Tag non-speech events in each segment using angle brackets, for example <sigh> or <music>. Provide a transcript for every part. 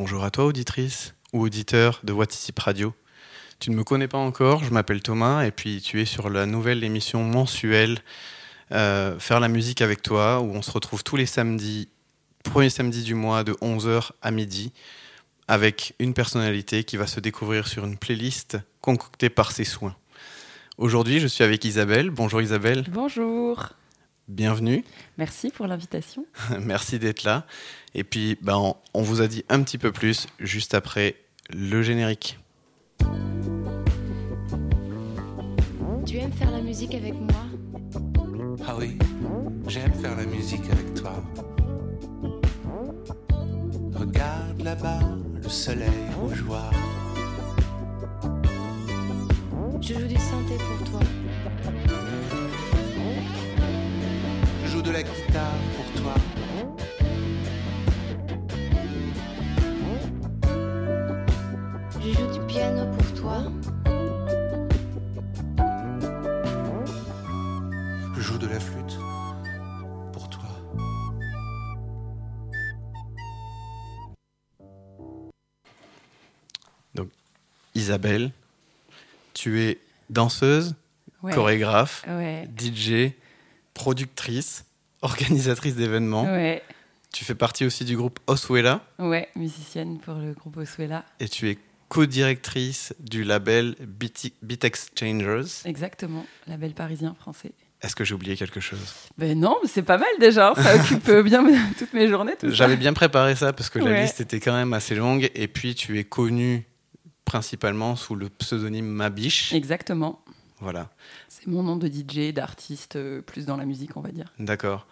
Bonjour à toi, auditrice ou auditeur de Whatsapp Radio. Tu ne me connais pas encore, je m'appelle Thomas et puis tu es sur la nouvelle émission mensuelle euh, Faire la musique avec toi où on se retrouve tous les samedis, premier samedi du mois de 11h à midi avec une personnalité qui va se découvrir sur une playlist concoctée par ses soins. Aujourd'hui, je suis avec Isabelle. Bonjour Isabelle. Bonjour. Bienvenue. Merci pour l'invitation. <laughs> Merci d'être là. Et puis, ben, on vous a dit un petit peu plus juste après le générique. Tu aimes faire la musique avec moi? Ah oui, j'aime faire la musique avec toi. Regarde là-bas, le soleil rougeoir. Je joue du synthé pour toi. Je joue de la guitare pour toi. Je joue du piano pour toi. Je joue de la flûte pour toi. Isabelle, tu es danseuse, Ouais. chorégraphe, Ouais. DJ, productrice, organisatrice d'événements. Ouais. Tu fais partie aussi du groupe Oswella Ouais, musicienne pour le groupe Oswella. et tu es co-directrice du label Beat, Beat Exchangers. Exactement, label parisien français. Est-ce que j'ai oublié quelque chose? Ben non, c'est pas mal déjà. Ça <laughs> occupe bien <laughs> toutes mes journées. J'avais bien préparé ça parce que la liste était quand même assez longue. Et puis tu es connue principalement sous le pseudonyme Mabiche. Exactement. Voilà, C'est mon nom de DJ, d'artiste, euh, plus dans la musique, on va dire. d'accord.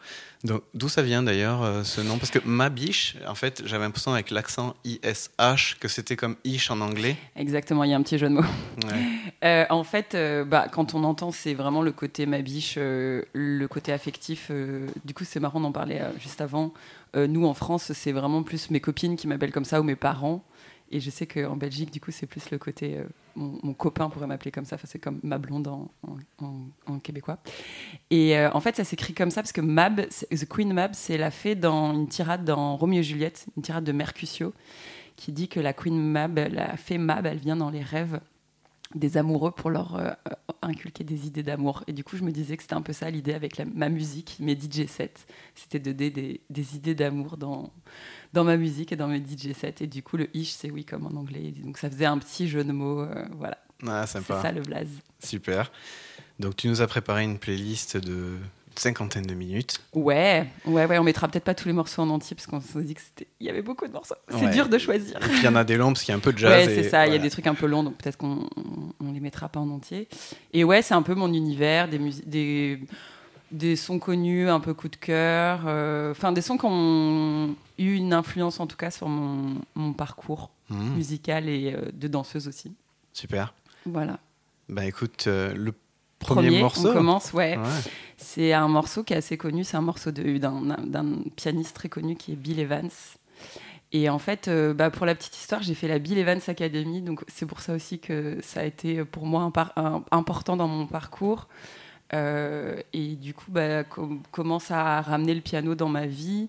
Donc d'où ça vient d'ailleurs euh, ce nom? Parce que Mabiche, en fait, j'avais l'impression avec l'accent ISH que c'était comme ish en anglais. Exactement, il y a un petit jeu de mots. Ouais. <laughs> Euh, en fait, euh, bah, quand on entend, c'est vraiment le côté ma biche, le côté affectif. du coup, c'est marrant d'en parler juste avant. Nous, en France, c'est vraiment plus mes copines qui m'appellent comme ça ou mes parents. Et je sais qu'en Belgique, du coup, c'est plus le côté. euh, mon, copain pourrait m'appeler comme ça. C'est comme ma blonde en, québécois. Et euh, en fait, ça s'écrit comme ça parce que Mab, The Queen Mab, c'est la fée dans une tirade dans Roméo et Juliette, une tirade de Mercutio, qui dit que la Queen Mab, la fée Mab, elle vient dans les rêves des amoureux pour leur euh, euh, inculquer des idées d'amour. Et du coup, je me disais que c'était un peu ça l'idée avec la- ma musique, mes DJ sets. C'était de donner des, des idées d'amour dans, dans ma musique et dans mes DJ sets. Et du coup, le ish, c'est oui comme en anglais. Donc ça faisait un petit jeu de mots. euh, voilà, Ah, c'est ça le blaze. Super. Donc tu nous as préparé une playlist de cinquantaine de minutes. Ouais, ouais, ouais. On mettra peut-être pas tous les morceaux en entier parce qu'on s'est dit que c'était, il y avait beaucoup de morceaux. C'est Ouais. dur de choisir. Il y en a des longs parce qu'il y a un peu de jazz. Ouais, c'est ça. Il y a des trucs un peu longs, donc peut-être qu'on on, les mettra pas en entier. Et ouais, c'est un peu mon univers, des, des, des sons connus, un peu coup de cœur. euh, Enfin, des sons qui ont eu une influence, en tout cas, sur mon, mon parcours Mhm, musical et euh, de danseuse aussi. super. Voilà. Bah écoute, euh, le premier, morceau. on commence, ouais. Ouais. C'est un morceau qui est assez connu. C'est un morceau d'un pianiste très connu qui est Bill Evans. Et en fait, euh, bah, pour la petite histoire, j'ai fait la Bill Evans Academy. Donc c'est pour ça aussi que ça a été pour moi un par- un- important dans mon parcours. Euh, et du coup, bah, com- commence à ramener le piano dans ma vie.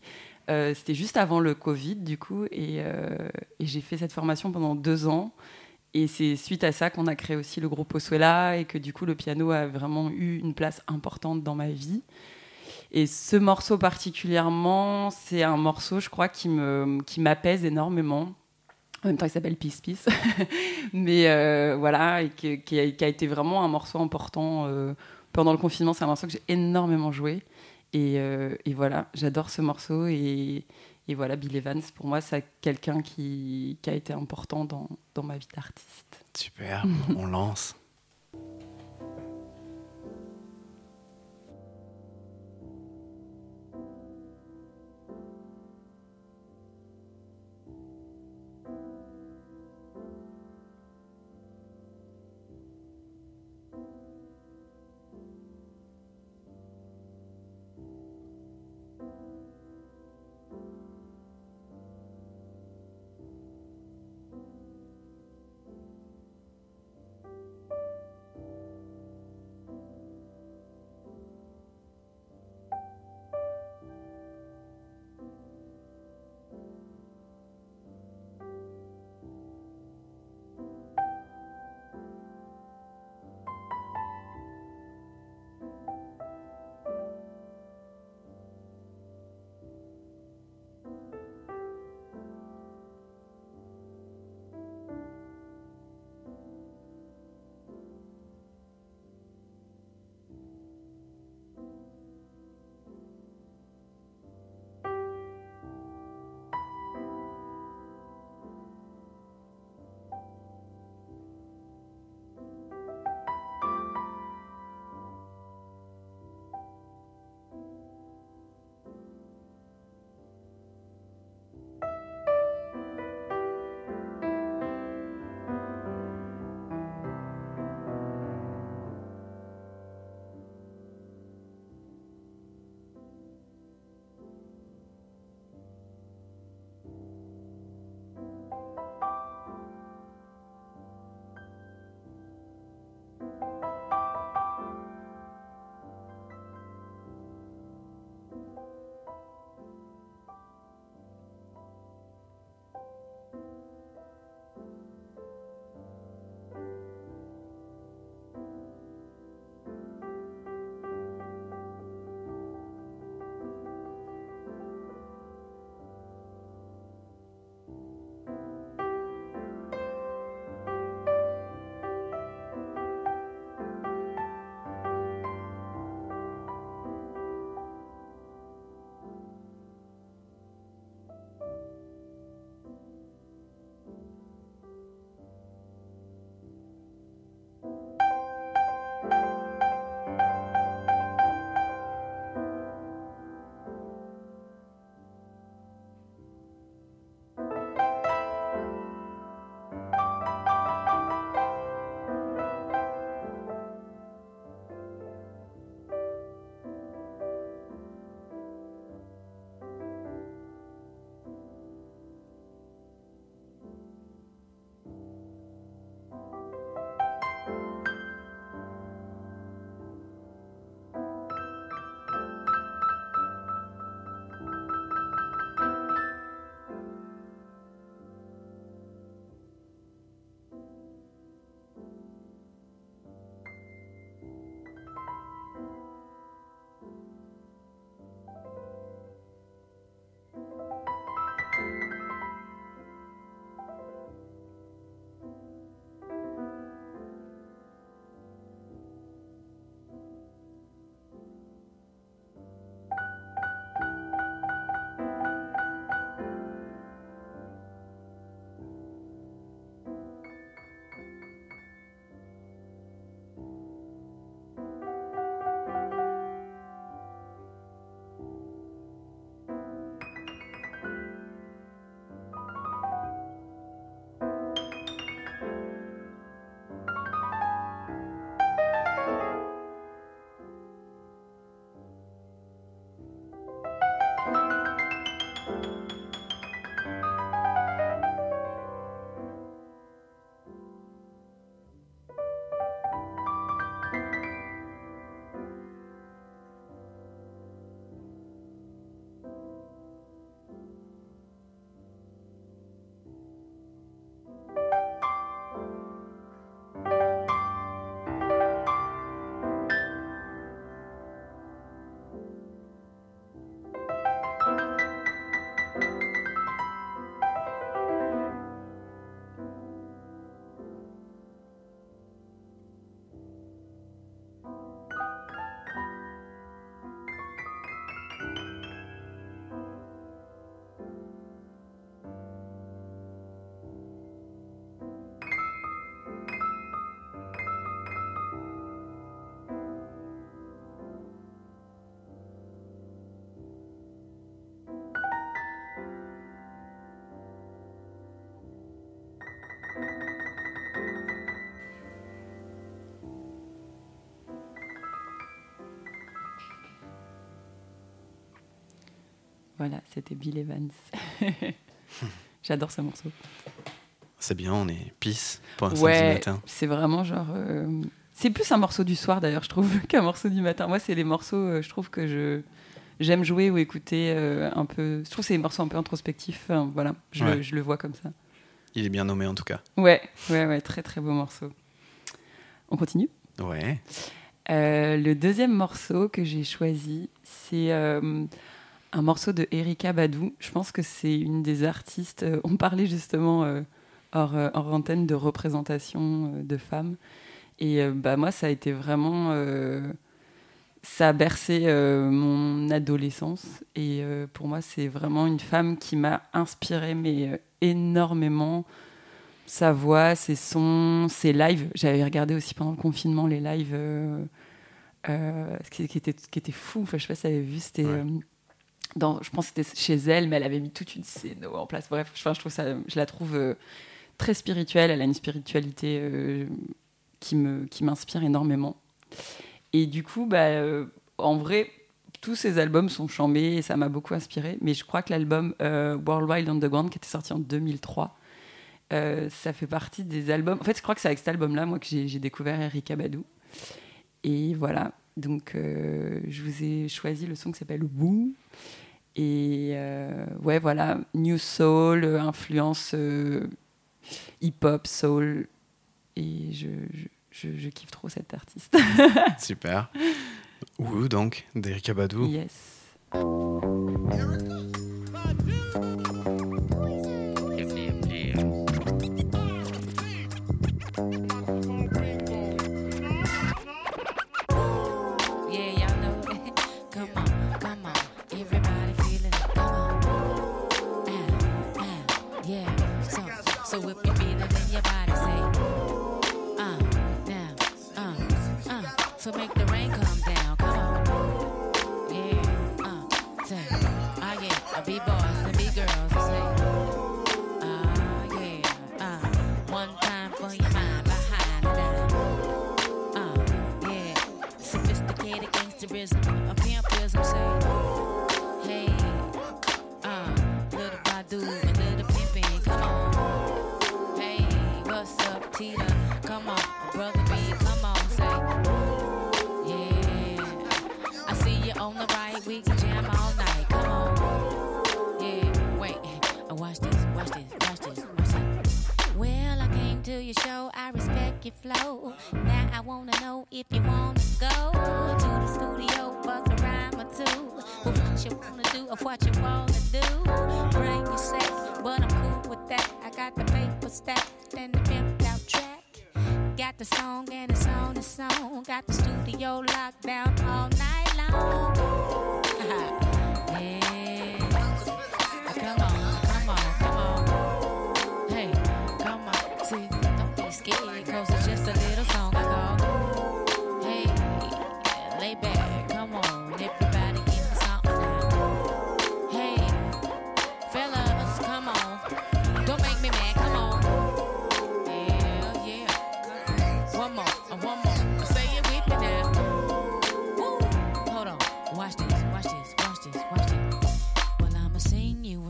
Euh, C'était juste avant le Covid, du coup. Et, et j'ai fait cette formation pendant deux ans. Et c'est suite à ça qu'on a créé aussi le groupe Oswella et que du coup le piano a vraiment eu une place importante dans ma vie. Et ce morceau particulièrement, c'est un morceau, je crois, qui me qui m'apaise énormément. En même temps, il s'appelle Peace Peace. <laughs> Mais euh, voilà, et que- qui, a, qui a été vraiment un morceau important euh, pendant le confinement. C'est un morceau que j'ai énormément joué. Et, euh, et voilà, j'adore ce morceau. Et, et voilà, Bill Evans, pour moi, c'est quelqu'un qui, qui a été important dans, dans ma vie d'artiste. Super, <laughs> on lance. Voilà, c'était Bill Evans. <laughs> J'adore ce morceau. C'est bien, on est pisse pour un samedi Ouais, matin. c'est vraiment genre. euh, C'est plus un morceau du soir d'ailleurs, je trouve, <laughs> qu'un morceau du matin. Moi, c'est les morceaux, euh, je trouve que je j'aime jouer ou écouter euh, un peu. Je trouve que c'est des morceaux un peu introspectifs. Enfin, voilà, je, Ouais. le, je le vois comme ça. Il est bien nommé en tout cas. Ouais, ouais, ouais, très très beau morceau. On continue? Ouais. Euh, le deuxième morceau que j'ai choisi, c'est un morceau de Erika Badou. Je pense que c'est une des artistes. euh, on parlait justement euh, hors, euh, hors antenne de représentation euh, de femmes. Et euh, bah, moi, ça a été vraiment. ça a bercé mon adolescence. Et pour moi, c'est vraiment une femme qui m'a inspirée, mais énormément. Sa voix, ses sons, ses lives. J'avais regardé aussi pendant le confinement les lives qui, étaient, qui étaient fous. Enfin, je sais pas si tu avais vu, c'était. Ouais. Je pense que c'était chez elle, mais elle avait mis toute une scène en place. Bref, enfin, je trouve ça, je la trouve euh, très spirituelle. Elle a une spiritualité euh, qui m'inspire énormément. Et du coup, bah, euh, en vrai, tous ces albums sont chambés et ça m'a beaucoup inspiré. Mais je crois que l'album euh, World Wild Underground, qui était sorti en 2003, euh, ça fait partie des albums. En fait, je crois que c'est avec cet album-là, moi, que j'ai découvert Erika Badou. Et voilà. Donc, euh, je vous ai choisi le son qui s'appelle Woo. Et euh, ouais, voilà, New Soul, influence euh, hip-hop, soul. Et je, je, je- je kiffe trop cet artiste. <laughs> Super. Ouh, donc, d'Erika Badou. yes. Gangsterism, a say, hey, uh, little Badu and little pimpin', come on. Hey, what's up, Tita? Come on, brother B, come on, say, yeah. I see you on the right, we can jam all night, come on. Yeah, wait, uh, watch this, watch this, watch this, watch this. Well, I came to your show, I respect your flow. Now I wanna know if you wanna go you wanna do or what you wanna do? Bring your set, but I'm cool with that. I got the paper stacked and the pimped out track. Got the song and it's on its song. Got the studio locked down all night long. <laughs> yeah. Come on, come on, come on. Hey, come on. See, don't be scared, cause it's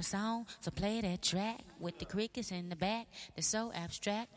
song, so play that track with the crickets in the back. They're so abstract.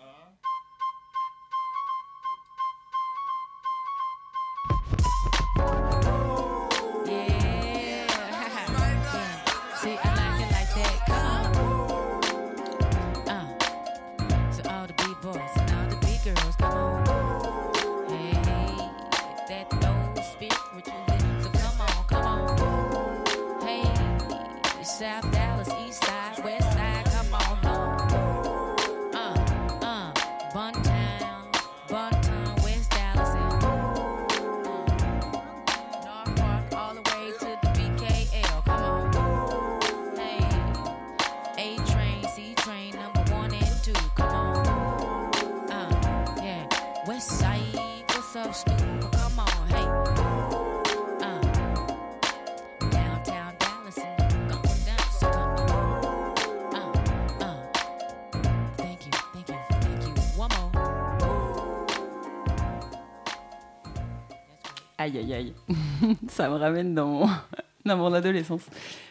Aïe, aïe, aïe. <laughs> ça me ramène dans mon, <laughs> dans mon adolescence.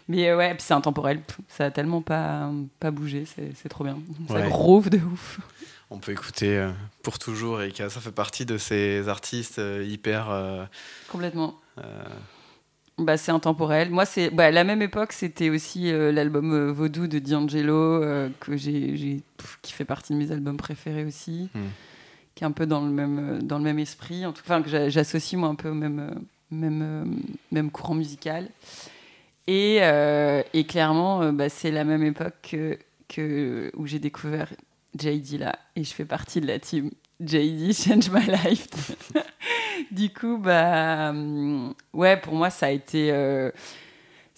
Mais euh, ouais, puis c'est intemporel. Ça a tellement pas, pas bougé, c'est trop bien. Ça Ouais. groove de ouf. On peut écouter euh, pour toujours et ça fait partie de ces artistes euh, hyper. euh, Complètement. euh, Bah, c'est intemporel. Moi, c'est bah, à la même époque, c'était aussi euh, l'album euh, Vaudou de D'Angelo, euh, que j'ai, qui fait partie de mes albums préférés aussi, Hmm. Un peu dans le même, euh, dans le même esprit, en tout cas, que j'a- j'associe moi un peu au même, euh, même, euh, même courant musical. Et, et clairement, bah, c'est la même époque que, où j'ai découvert JD là, et je fais partie de la team JD <laughs> Change My Life. <laughs> du coup, bah, hum, ouais, pour moi, ça a été.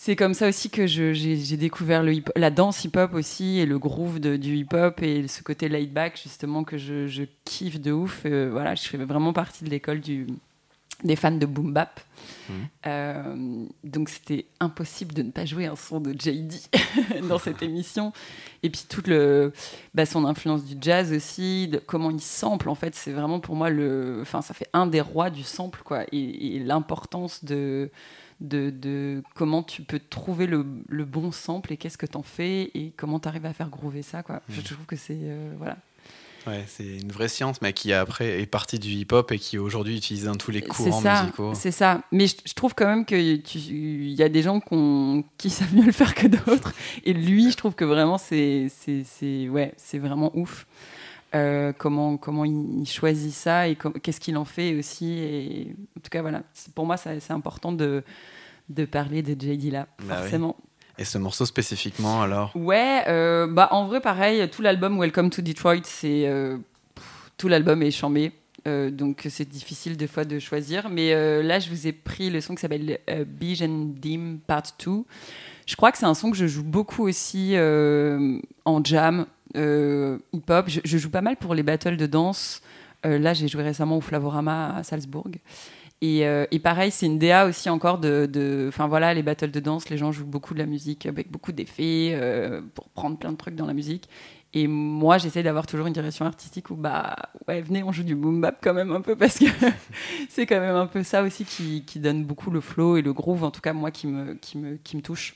C'est comme ça aussi que j'ai découvert le hip- la danse hip-hop aussi et le groove de- du hip-hop et ce côté laid back justement que je, je kiffe de ouf. Euh, voilà, je fais vraiment partie de l'école du des fans de boom bap. Mhm. Euh, donc c'était impossible de ne pas jouer un son de JD <laughs> dans cette émission. Et puis toute le, bah, son influence du jazz aussi, de comment il sample en fait, c'est vraiment pour moi le, enfin ça fait un des rois du sample quoi, et, et l'importance de, de, de comment tu peux trouver le, le bon sample et qu'est-ce que t'en fais et comment t'arrives à faire groover ça quoi. Je Mhm. trouve que c'est euh, voilà. ouais, c'est une vraie science, mais qui après est partie du hip-hop et qui aujourd'hui utilisée dans tous les courants ça, musicaux. c'est ça. Mais je, je trouve quand même qu'il y a des gens qui savent mieux le faire que d'autres. Et lui, je trouve que vraiment, c'est ouais, c'est vraiment ouf. Euh, comment, comment il choisit ça et qu'est-ce qu'il en fait aussi. Et, en tout cas, voilà. Pour moi, c'est important de, de parler de JD là, Bah oui. forcément. Et ce morceau spécifiquement, alors? Ouais, euh, bah en vrai pareil, tout l'album Welcome to Detroit, c'est euh, tout l'album est chambé, euh, donc c'est difficile des fois de choisir. Mais là, je vous ai pris le son qui s'appelle Beige and Dim Part 2. Je crois que c'est un son que je joue beaucoup aussi en jam, hip-hop. Je, joue pas mal pour les battles de danse. Euh, là, j'ai joué récemment au Flavorama à Salzbourg. Et, euh, pareil, c'est une DA aussi encore de. Enfin voilà, les battles de danse, les gens jouent beaucoup de la musique avec beaucoup d'effets euh, pour prendre plein de trucs dans la musique. Et moi, j'essaie d'avoir toujours une direction artistique où, bah, ouais, venez, on joue du boom bap quand même un peu parce que <laughs> c'est quand même un peu ça aussi qui, qui donne beaucoup le flow et le groove, en tout cas, moi, qui me, qui me, qui me touche.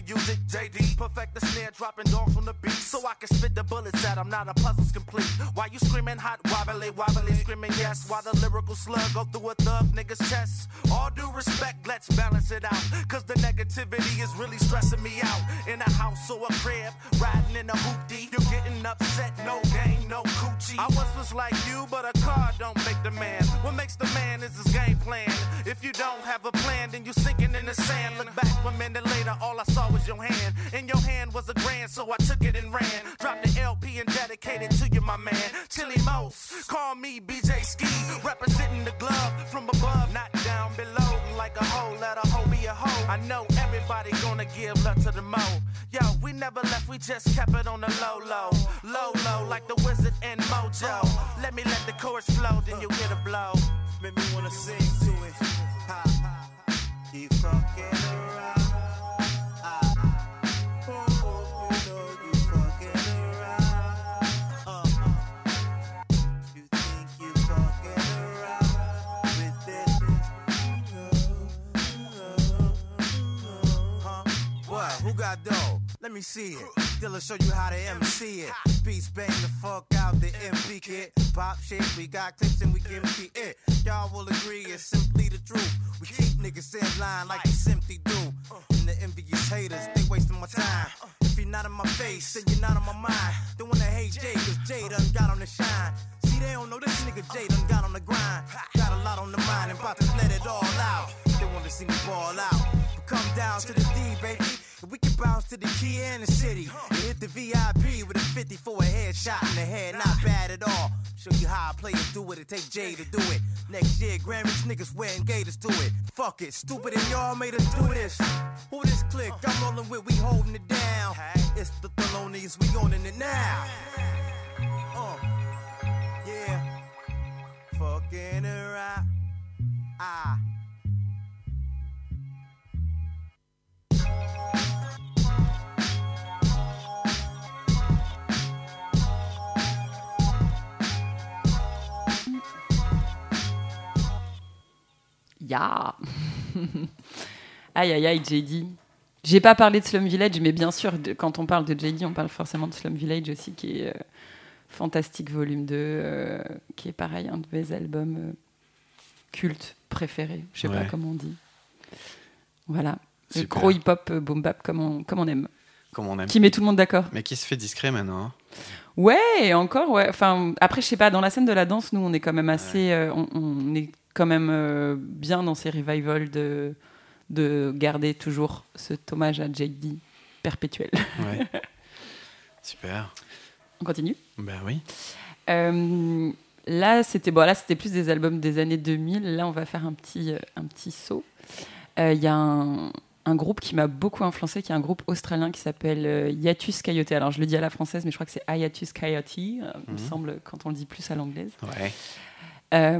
to use it. JD, perfect the snare, dropping dogs on the beat. So I can spit the bullets at 'em. Now the puzzle's complete. Why you screaming hot, wobbly, wobbly, screaming yes? While the lyrical slug go through a thug nigga's chest. All due respect, let's balance it out. Cause the negativity is really stressing me out. In a house or a crib, riding in a hoopty. You're getting upset, no game, no coochie. I once was like you, but a car don't make the man. What makes the man is his game plan. If you don't have a plan, then you sinking in the sand. Look back one minute later, all I saw was your hand. In your hand was a grand, so I took it and ran. Dropped the LP and dedicated to you, my man. Chili Most, call me BJ Ski. Representing the glove from above, not down below. Like a hoe, let a hoe be a hoe. I know everybody gonna give love to the mo. Yo, we never left, we just kept it on the low, low. Low, low, like the wizard and mojo. Let me let the chorus flow, then you get a blow. Make me wanna sing to it. Ha, ha. Keep fucking around. Dough? Let me see it. Dilla show you how to MC it. Beats bang the fuck out the MP kit. Pop shit, we got clips and we give me it. Y'all will agree it's simply the truth. We keep niggas in line like we simply do. And the envious haters, they wasting my time. If you're not in my face, then you're not on my mind. They wanna hate Jay, cause Jay done got on the shine. See, they don't know this nigga Jay done got on the grind. Got a lot on the mind and about to let it all out. They wanna see me ball out. But come down to the D, baby. We can bounce to the key in the city. And hit the VIP with a 50 for a headshot in the head. Not bad at all. Show you how I play it, do it. It take Jay to do it. Next year, Grammys niggas wearing gators to it. Fuck it, stupid and y'all made us do this. Who this click? I'm rolling with, we holding it down. It's the Thelonious, we owning it now. Uh, yeah. Fucking around. Ah. Ya <laughs> Aïe aïe aïe, JD. J'ai pas parlé de Slum Village, mais bien sûr, de- quand on parle de JD, on parle forcément de Slum Village aussi, qui est euh, Fantastique Volume 2, euh, qui est pareil, un de mes albums euh, cultes préférés. Je sais pas comment on dit. Voilà. Le Super. gros hip-hop euh, boom bap comme on, comme on aime. Comme on aime. Qui met tout le monde d'accord. Mais qui se fait discret maintenant. hein. Ouais, encore, ouais. Enfin, après, je sais pas, dans la scène de la danse, nous, on est quand même assez. euh, on, on est quand même euh, bien dans ces revivals de, de garder toujours cet hommage à JD perpétuel. Ouais. <laughs> Super. on continue? Ben oui. Euh, Là, c'était bon, là, c'était plus des albums des années 2000. Là, on va faire un petit, euh, un petit saut. Euh, Il y a un, un groupe qui m'a beaucoup influencé, qui est un groupe australien qui s'appelle euh, Hiatus Coyote. Alors, je le dis à la française, mais je crois que c'est Hiatus Coyote, euh, il me Mhm. semble, quand on le dit plus à l'anglaise. Ouais. Euh,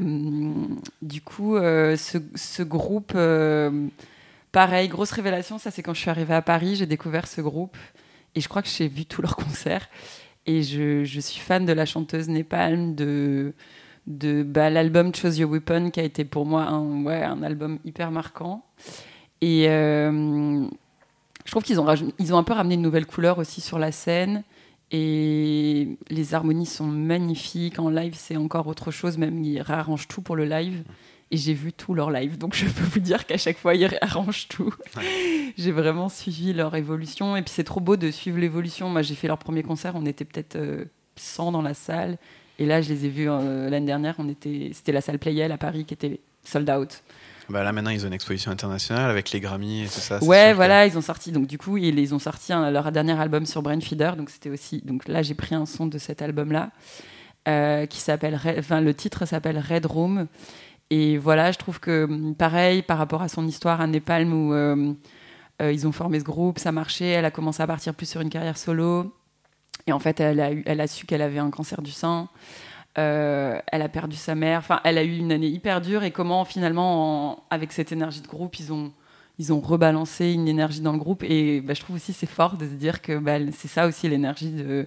du coup, euh, ce, groupe, euh, pareil, grosse révélation, ça c'est quand je suis arrivée à Paris, j'ai découvert ce groupe et je crois que j'ai vu tous leurs concerts. Et je, suis fan de la chanteuse Népalm, de, bah, l'album Chose Your Weapon, qui a été pour moi un, album hyper marquant. Et je trouve qu'ils ont, ont un peu ramené une nouvelle couleur aussi sur la scène. Et les harmonies sont magnifiques. En live, c'est encore autre chose. Même, ils réarrangent tout pour le live. Et j'ai vu tout leur live. Donc, <laughs> je peux vous dire qu'à chaque fois, ils réarrangent tout. j'ai vraiment suivi leur évolution. Et puis, c'est trop beau de suivre l'évolution. Moi, j'ai fait leur premier concert. On était peut-être euh, 100 dans la salle. Et là, je les ai vus euh, l'année dernière. On était, c'était la salle Playel à Paris qui était sold out. Bah là maintenant ils ont une exposition internationale avec les Grammy et tout ça. Ouais, que- voilà, ils ont sorti. Donc du coup, ils, ils ont sorti un- leur dernier album sur Brain Feeder. Donc c'était aussi. Donc là, j'ai pris un son de cet album-là euh, qui s'appelle. Red- Enfin, le titre s'appelle Red Room. Et voilà, je trouve que hum, pareil par rapport à son histoire à Népalm où euh, euh, ils ont formé ce groupe, ça marchait. Elle a commencé à partir plus sur une carrière solo. Et en fait, elle a, eu- elle a su qu'elle avait un cancer du sein. Euh, elle a perdu sa mère. Enfin, elle a eu une année hyper dure. Et comment finalement, en- avec cette énergie de groupe, ils ont ils ont rebalancé une énergie dans le groupe et bah, je trouve aussi c'est fort de se dire que bah, c'est ça aussi l'énergie de,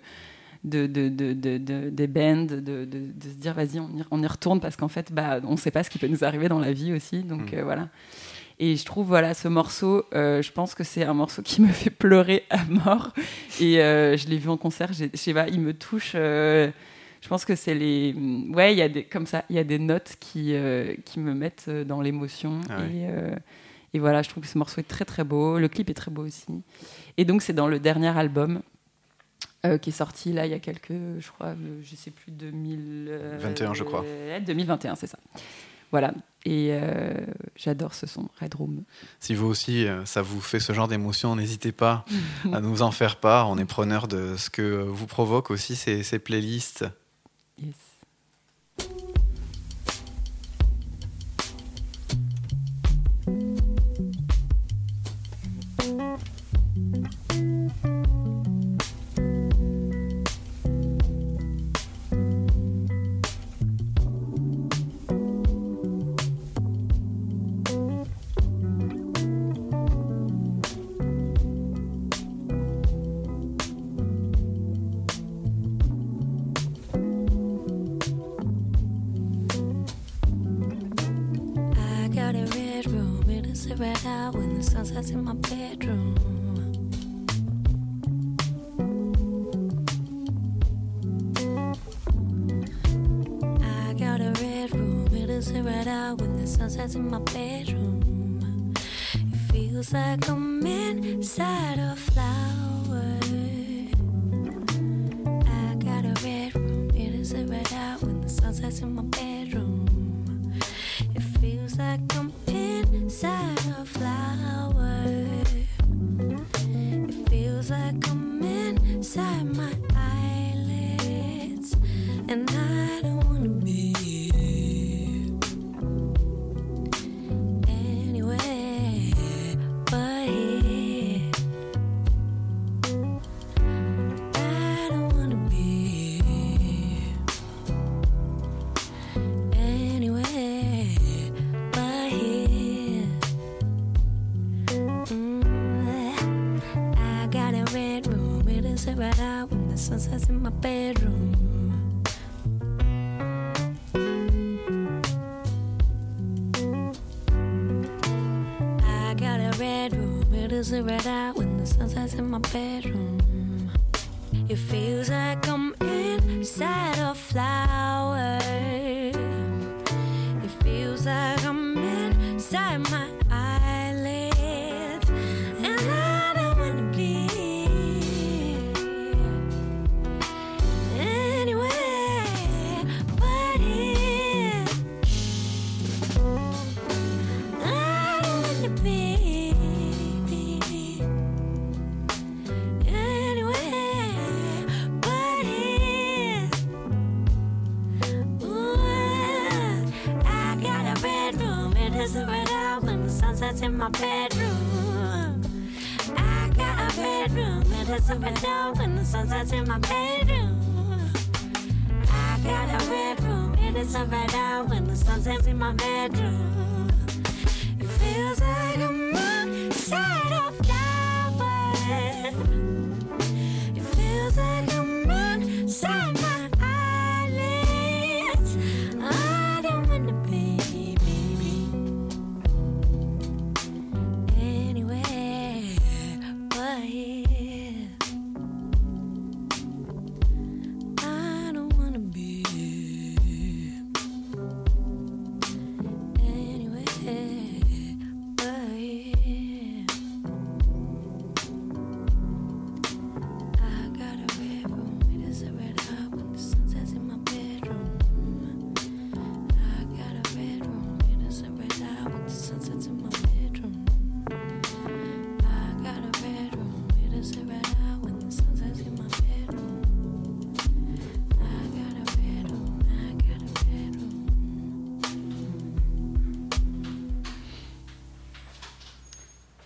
de, de, de, de- de- des bands, de, se dire vas-y on y, on y retourne parce qu'en fait bah, on ne sait pas ce qui peut nous arriver dans la vie aussi donc Mm. euh, voilà et je trouve voilà ce morceau euh, je pense que c'est un morceau qui <laughs> me fait pleurer à mort et euh, je l'ai vu en concert je sais pas il me touche je pense que c'est les ouais il y a des comme ça il y a des notes qui euh, qui me mettent euh, dans l'émotion Ah ouais. et euh, et voilà, je trouve que ce morceau est très très beau. Le clip est très beau aussi. Et donc, c'est dans le dernier album euh, qui est sorti là il y a quelques, je crois, je sais plus, 2000. euh, 21, je crois. euh, 2021, c'est ça. Voilà. Et euh, j'adore ce son, Red Room. Si vous aussi, ça vous fait ce genre d'émotion, n'hésitez pas à <laughs> nous en faire part. On est preneur de ce que vous provoquent aussi ces, ces playlists. Yes. Sets in my bedroom. I got a red room, it is red out when the sun sets in my bedroom. It feels like I'm inside a flower. I got a red room, it is a red out when the sun sets in my bedroom. It feels like I'm inside a flower. Out when the sun sets in my bedroom. I got a red room, it is right out when the sunsets in my bedroom. It feels like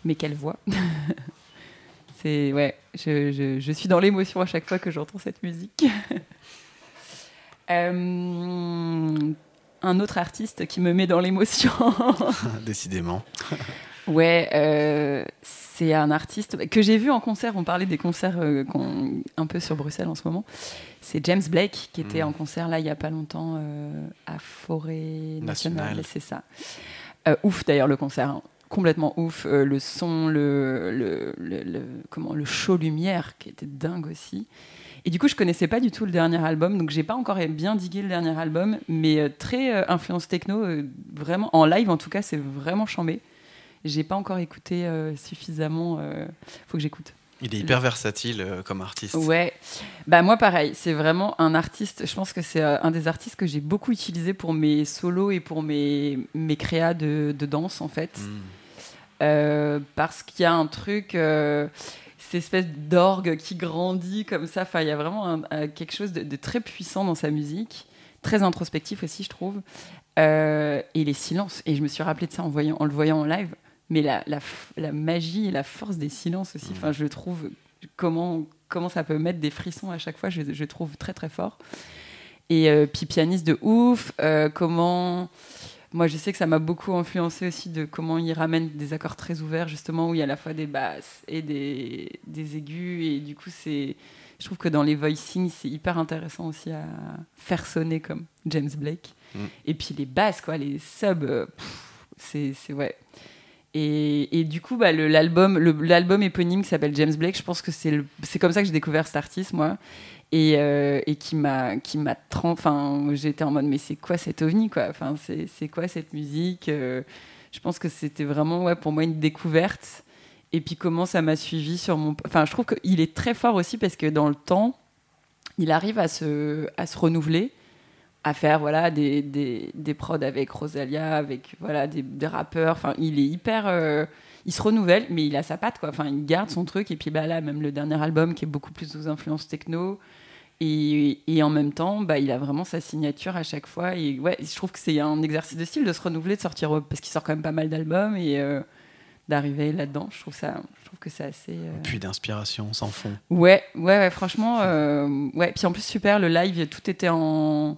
Mais quelle voix <laughs> C'est ouais, je, je- je suis dans l'émotion à chaque fois que j'entends cette musique. <laughs> Euh, un autre artiste qui me met dans l'émotion. <laughs> Décidément. ouais, euh, c'est un artiste que j'ai vu en concert. On parlait des concerts euh, qu'on- un peu sur Bruxelles en ce moment. C'est James Blake qui était Mm. en concert là il y a pas longtemps à Forêt Nationale. C'est ça. Ouf d'ailleurs le concert. hein. Complètement ouf, Euh, le son, le, le, le- le- comment, le show lumière qui était dingue aussi. Et du coup, je connaissais pas du tout le dernier album, donc j'ai pas encore bien digué le dernier album, mais euh, très euh, influence techno, vraiment en live en tout cas, c'est vraiment chambé. J'ai pas encore écouté suffisamment. faut que j'écoute. Il est hyper versatile euh, comme artiste. Ouais, bah moi pareil, c'est vraiment un artiste. Je pense que c'est euh, un des artistes que j'ai beaucoup utilisé pour mes solos et pour mes mes créas de, de danse en fait, Mm. Euh, parce qu'il y a un truc, euh, cette espèce d'orgue qui grandit comme ça. Enfin, il y a vraiment un- un- quelque chose de, de très puissant dans sa musique, très introspectif aussi, je trouve. Euh, et les silences. Et je me suis rappelé de ça en, voyant, en le voyant en live. Mais la, la, f- la magie et la force des silences aussi. Enfin, je trouve comment, comment ça peut mettre des frissons à chaque fois, je, je trouve très très fort. Et puis pianiste de ouf, comment... Moi, je sais que ça m'a beaucoup influencé aussi de comment il ramène des accords très ouverts, justement, où il y a à la fois des basses et des, des aigus. Et du coup, c'est... Je trouve que dans les voicings, c'est hyper intéressant aussi à faire sonner comme James Blake. Mm. Et puis les basses, quoi, les subs, euh, c'est, ouais. Et, et du coup, bah, l'album, l'album éponyme qui s'appelle James Blake, je pense que c'est comme ça que j'ai découvert cet artiste, moi. Et, euh, et qui m'a, qui m'a enfin, j'étais en mode, mais c'est quoi cet ovni, quoi? Enfin, c'est, c'est quoi cette musique? Euh, Je pense que c'était vraiment, ouais, pour moi, une découverte. Et puis comment ça m'a suivi sur mon. Enfin, je trouve qu'il est très fort aussi parce que dans le temps, il arrive à se, à se renouveler à faire voilà des, des, des prods avec Rosalia, avec voilà des, des rappeurs. Enfin, il est hyper, euh, il se renouvelle, mais il a sa patte quoi. Enfin, il garde son truc et puis bah là, même le dernier album qui est beaucoup plus aux influences techno. Et, et en même temps, bah, il a vraiment sa signature à chaque fois. Et ouais, je trouve que c'est un exercice de style de se renouveler, de sortir parce qu'il sort quand même pas mal d'albums et euh, d'arriver là-dedans. Je trouve ça, je trouve que c'est assez. euh, Puis d'inspiration sans fond. Ouais, ouais, ouais, franchement, euh, ouais. Puis en plus super, le live, tout était en,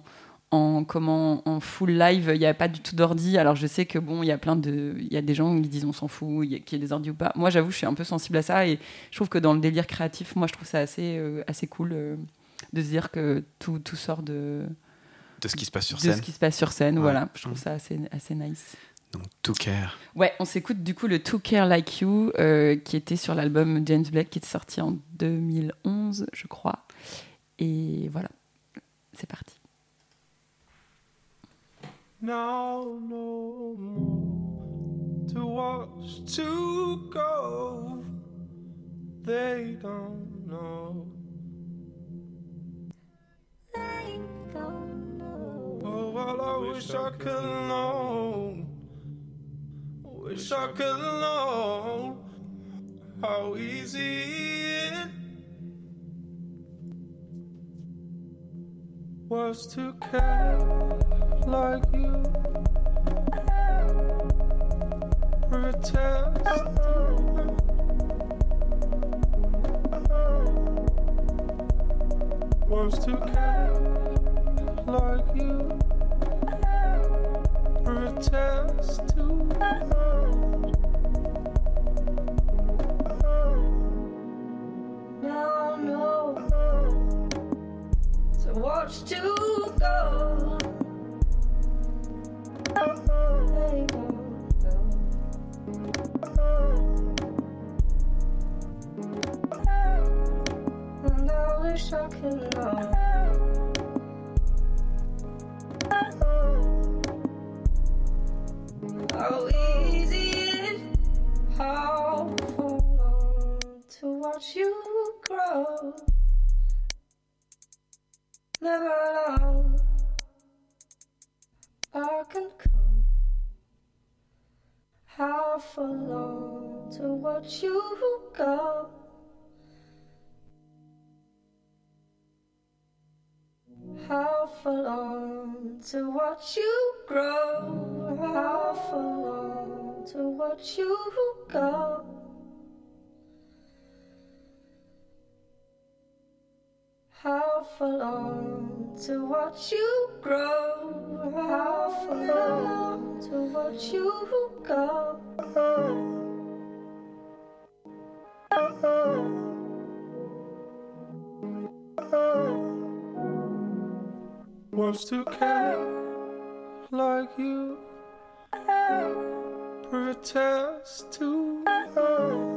en comment, en full live. Il n'y avait pas du tout d'ordi. Alors je sais que bon, il y a plein de, il y a des gens qui disent on s'en fout, a- qu'il y ait des ordi ou pas. Moi, j'avoue, je suis un peu sensible à ça et je trouve que dans le délire créatif, moi, je trouve ça assez, euh, assez cool euh, de se dire que tout, tout sort de, De ce qui se passe sur de scène. ce qui se passe sur scène. Ouais. Voilà, je trouve Mm. ça assez, assez nice. Donc, To Care. Ouais, on s'écoute du coup le To Care Like You, euh, qui était sur l'album James Blake, qui était sorti en 2011, je crois. Et voilà, c'est parti. Now no more to watch to go. They don't know. Oh, well, I wish I could know. Wish I could know how easy it was to care like you. Protest. Was to care like you. Protest too Now no to watch to go. They don't know. And I wish I could know. How easy it, how long to watch you grow. Never long I can come. How for long to watch you go. How for long to watch you grow? How for long to watch you go? How for long to watch you grow? How for long to watch you go? Was to care like you. Protest too hard.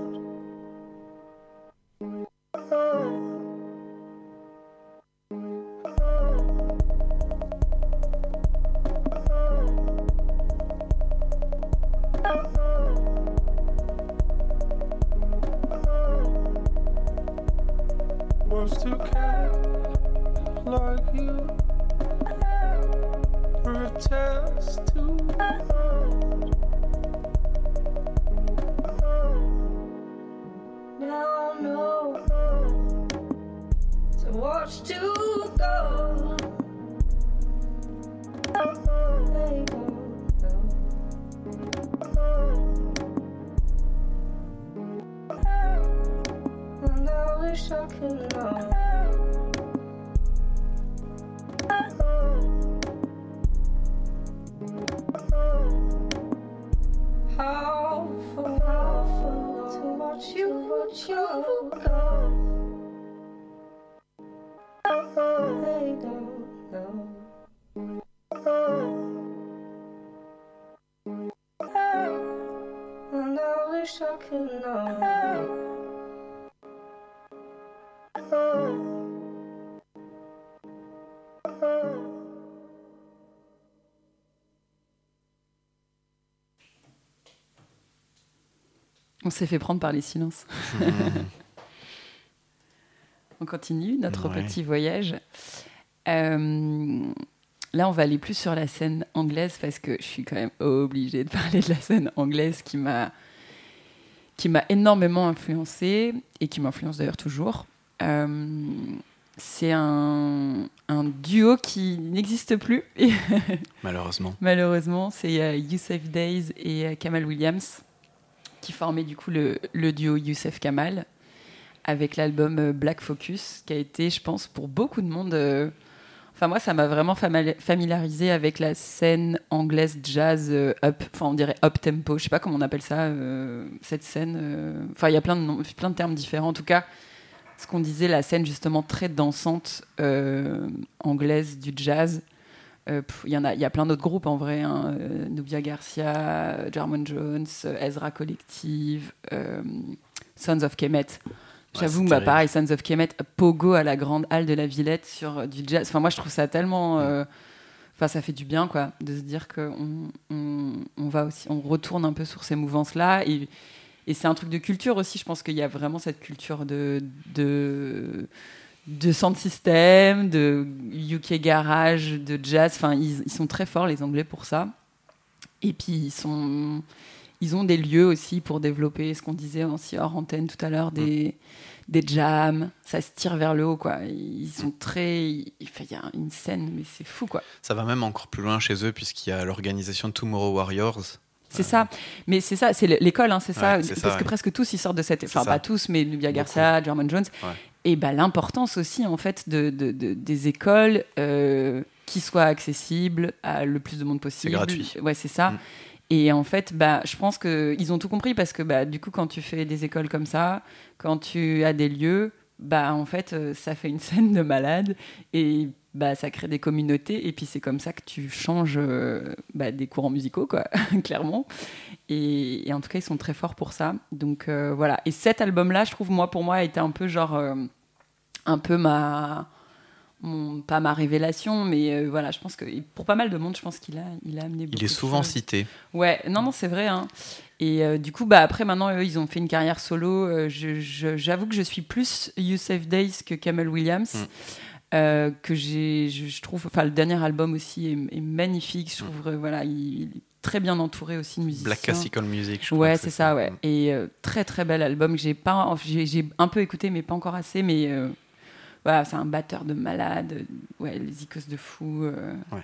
On s'est fait prendre par les silences. <laughs> On continue notre Ouais. petit voyage. Euh, là, on va aller plus sur la scène anglaise parce que je suis quand même obligée de <laughs> parler de la scène anglaise qui m'a qui m'a énormément influencée et qui m'influence d'ailleurs toujours. Euh, c'est un, un duo qui n'existe plus, <laughs> Malheureusement. malheureusement. C'est euh, Youssef Days et Kamal Williams qui formaient du coup le, duo Youssef Kamal avec l'album euh, Black Focus qui a été, je pense, pour beaucoup de monde. euh, Enfin, moi, ça m'a vraiment familiarisé avec la scène anglaise jazz euh, up, enfin, on dirait up tempo. Je sais pas comment on appelle ça, cette scène. Enfin, il y a plein de, plein de termes différents. En tout cas, ce qu'on disait, la scène justement très dansante anglaise du jazz. Euh, Il y en a, il y a plein d'autres groupes en vrai. hein, euh, Nubia Garcia, Jarmon Jones, Ezra Collective, euh, Sons of Kemet. J'avoue, bah, pareil, Sons of Kemet, Pogo à la grande halle de la Villette sur du jazz. Enfin, moi, je trouve ça tellement. euh, Enfin, ça fait du bien, quoi, de se dire qu'on on, on va aussi, on retourne un peu sur ces mouvances-là. Et, et c'est un truc de culture aussi. Je pense qu'il y a vraiment cette culture de, de, de sound system, de UK garage, de jazz. Enfin, ils, ils sont très forts, les Anglais, pour ça. Et puis, ils sont. Ils ont des lieux aussi pour développer ce qu'on disait aussi hors antenne tout à l'heure, des, des jams, ça se tire vers le haut quoi. Ils sont très, il y a une scène mais c'est fou quoi. Ça va même encore plus loin chez eux, puisqu'il y a l'organisation Tomorrow Warriors. C'est ça, mais c'est ça, c'est l'école, hein, c'est ça, Ouais, parce ça, que ouais. presque tous ils sortent de cette, enfin pas tous, mais Nubia Garcia, German Jones, Ouais. Et bah l'importance aussi en fait de, de- de- des écoles euh, qui soient accessibles à le plus de monde possible. gratuit. Ouais, c'est ça. Mm. Et en fait, bah, je pense qu'ils ont tout compris parce que bah, du coup, quand tu fais des écoles comme ça, quand tu as des lieux, bah, en fait, euh, ça fait une <laughs> scène de malade et bah, ça crée des communautés. Et puis, c'est comme ça que tu changes euh, bah, des courants musicaux, quoi, <laughs> clairement. Et, et en tout cas, ils sont très forts pour ça. Donc euh, voilà. Et cet album-là, je trouve, moi, pour moi, a été un peu genre. euh, un peu ma. mon- pas ma révélation, mais euh, voilà, je pense que pour pas mal de monde, je pense qu'il a, il a amené beaucoup Il est souvent cité. Ouais, non, non, c'est vrai. hein. Et euh, du coup, bah, après, maintenant, eux, ils ont fait une carrière solo. Euh, J'avoue que je suis plus Youssef Days que Kamel Williams. Mm. euh, que j'ai, je, je trouve, enfin, le dernier album aussi est, est magnifique. Je trouve, euh, voilà, il, il est très bien entouré aussi de musiciens. Black Classical Music, je crois Ouais, c'est ça, ouais. Et euh, très très bel album que j'ai pas, j'ai j'ai un peu écouté, mais pas encore assez. Mais euh, voilà, c'est un batteur de malade, euh, ouais, les icos de fou. euh. Ouais.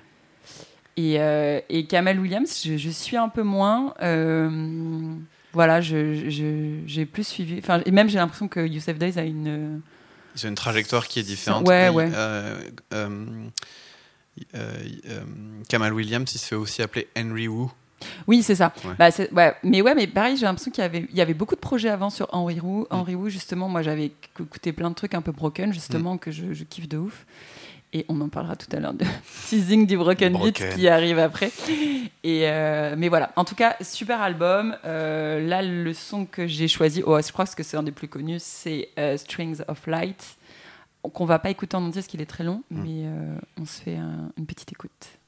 Et, et Kamel Williams, je, je suis un peu moins. voilà, je- je- j'ai plus suivi. Enfin, et même j'ai l'impression que Youssef Days a une. Ils ont une trajectoire qui est différente. Ouais, Mais, ouais. Kamal Williams, il se fait aussi appeler Henry Wu. Oui, c'est ça. Ouais. Bah, ouais. Mais ouais, mais pareil, j'ai l'impression qu'il y avait, il y avait beaucoup de projets avant sur Henry Mm. Wu. Henry Wu, justement, moi j'avais écouté plein de trucs un peu broken, justement, que je, je kiffe de ouf. Et on en parlera tout à l'heure de <laughs> teasing du broken, beat qui arrive après. Et euh, mais voilà, en tout cas, super album. Euh, là, le son que j'ai choisi, oh, je crois que c'est un des plus connus, c'est euh, Strings of Light, qu'on va pas écouter en entier parce qu'il est très long, Mm. mais euh, on se fait un- une petite écoute.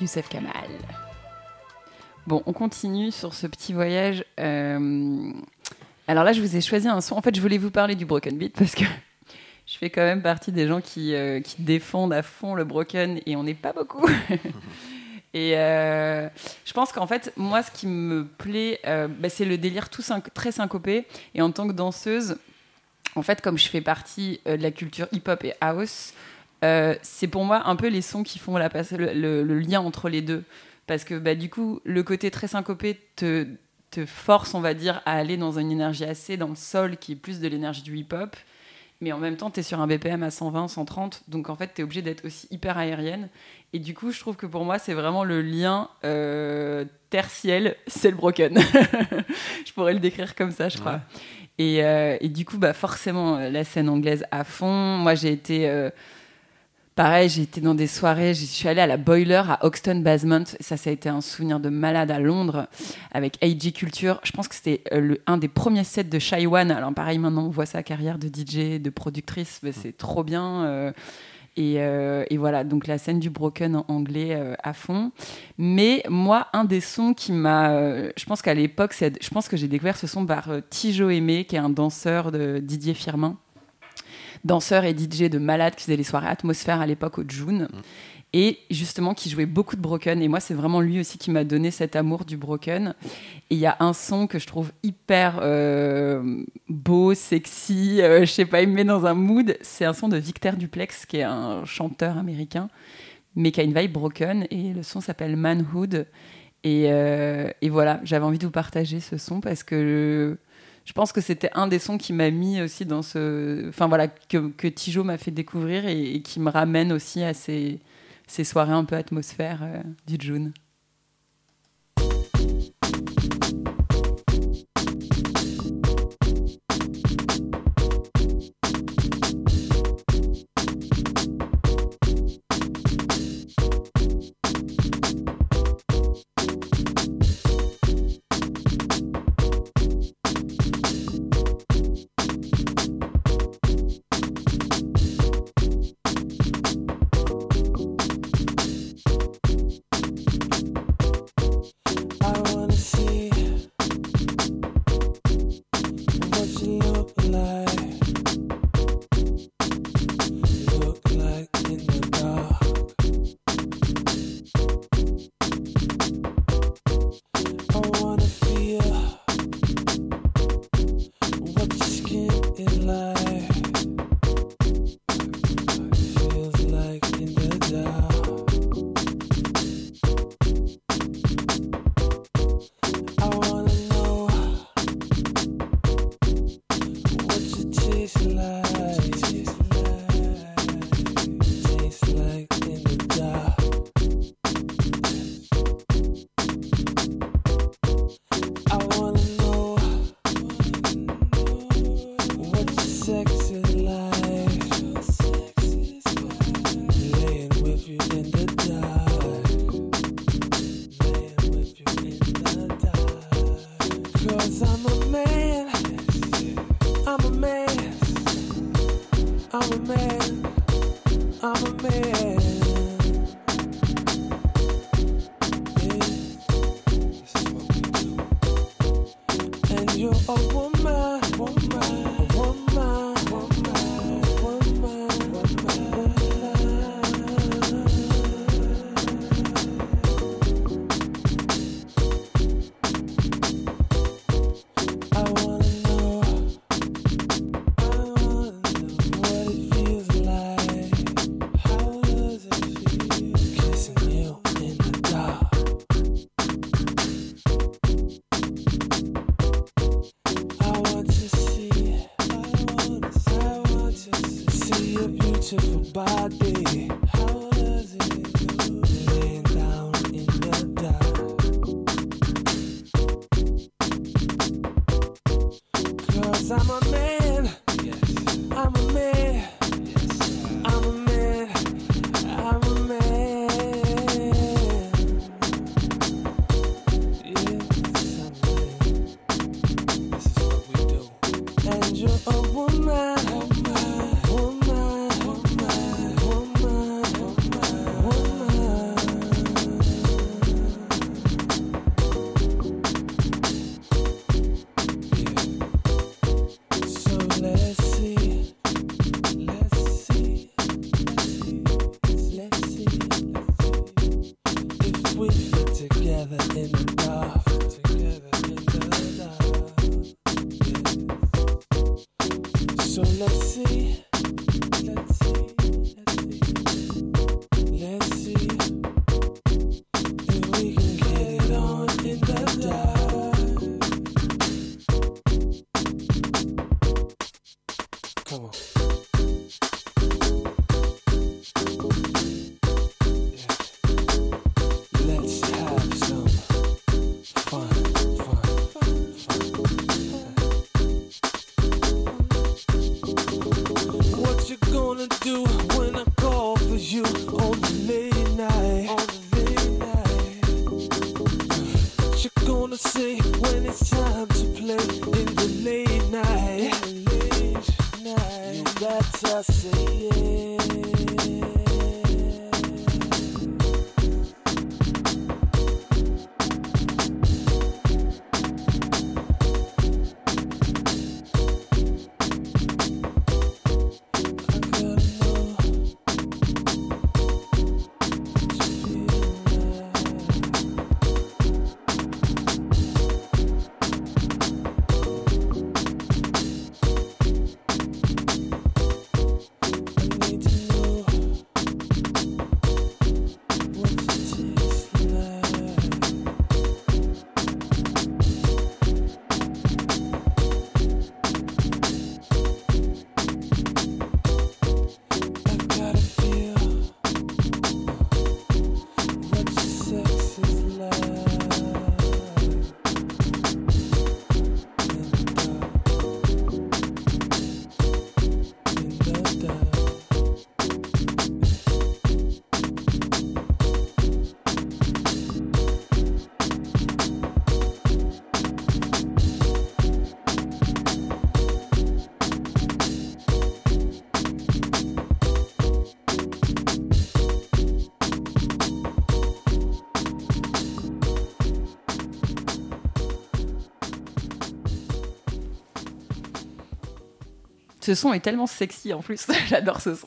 Youssef Kamal. Bon, on continue sur ce petit voyage. Euh, Alors là, je vous ai choisi un son. En fait, je voulais vous parler du broken beat parce que je fais quand même partie des gens qui, euh, qui défendent à fond le broken et on n'est pas beaucoup. <laughs> et euh, je pense qu'en fait, moi, ce qui me plaît, euh, bah, c'est le délire tout syn- très syncopé. Et en tant que danseuse, en fait, comme je fais partie euh, de la culture hip-hop et house, euh, c'est pour moi un peu les sons qui font la le, le- le lien entre les deux. Parce que bah, du coup, le côté très syncopé te, te force, on va dire, à aller dans une énergie assez dans le sol qui est plus de l'énergie du hip-hop. Mais en même temps, tu es sur un BPM à 120, 130. Donc en fait, tu es obligé d'être aussi hyper aérienne. Et du coup, je trouve que pour moi, c'est vraiment le lien euh, tertiel, c'est le broken. <laughs> je pourrais le décrire comme ça, je crois. Ouais. Et, euh, et du coup, bah, forcément, euh, la scène anglaise à fond. Moi, j'ai été. Pareil, j'ai été dans des soirées. Je suis allée à la Boiler à Hoxton Basement. Ça, ça a été un souvenir de malade à Londres avec AG Culture. Je pense que c'était euh, un des premiers sets de One. Alors, pareil, maintenant, on voit sa carrière de DJ, de productrice. mais c'est trop bien. euh, et, euh, et voilà, donc la scène du broken en anglais à fond. Mais moi, un des sons qui m'a. je pense qu'à l'époque, je pense que j'ai découvert ce son par Tijo Aimé, qui est un danseur de Didier Firmin. Danseur et DJ de malade qui faisait les soirées atmosphère à l'époque au June. Et justement, qui jouait beaucoup de broken. Et moi, c'est vraiment lui aussi qui m'a donné cet amour du broken. Et il y a un son que je trouve hyper euh, beau, sexy, euh, je sais pas, il me met dans un mood. C'est un son de Victor Duplex, qui est un chanteur américain, mais qui a une vibe broken. Et le son s'appelle Manhood. Et, euh, et voilà, j'avais envie de vous partager ce son parce que je pense que c'était un des sons qui m'a mis aussi dans ce. Enfin voilà, que, que Tijo m'a fait découvrir et, qui me ramène aussi à ces, ces soirées un peu atmosphère euh, du June. Ce son est tellement sexy en plus, <laughs> j'adore ce son.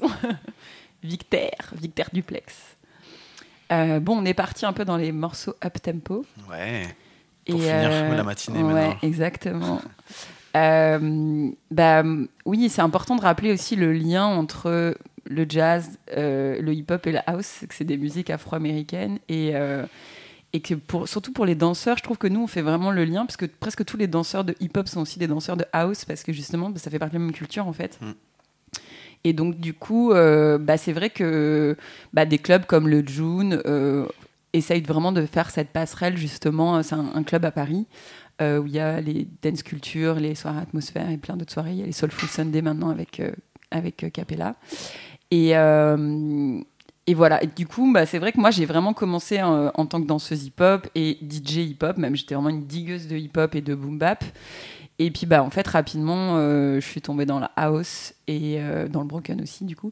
<laughs> Victor, Victor Duplex. Euh, bon, on est parti un peu dans les morceaux up tempo. Ouais. Pour finir la matinée ouais, maintenant. exactement. <laughs> Euh, bah, oui, c'est important de rappeler aussi le lien entre le jazz, euh, le hip-hop et la house, que c'est des musiques afro-américaines et euh, et que pour, surtout pour les danseurs, je trouve que nous on fait vraiment le lien parce que presque tous les danseurs de hip-hop sont aussi des danseurs de house parce que justement bah, ça fait partie de la même culture en fait. Mm. Et donc du coup, euh, bah, c'est vrai que bah, des clubs comme le June euh, essayent vraiment de faire cette passerelle justement. C'est un, un club à Paris euh, où il y a les dance culture, les soirées atmosphère et plein d'autres soirées. Il y a les Soulful Sunday maintenant avec euh, avec euh, Capella. Et euh, et voilà. Et du coup, bah, c'est vrai que moi, j'ai vraiment commencé euh, en tant que danseuse hip-hop et DJ hip-hop. Même, j'étais vraiment une digueuse de hip-hop et de boom-bap. Et puis, bah, en fait, rapidement, euh, je suis tombée dans la house et euh, dans le broken aussi, du coup.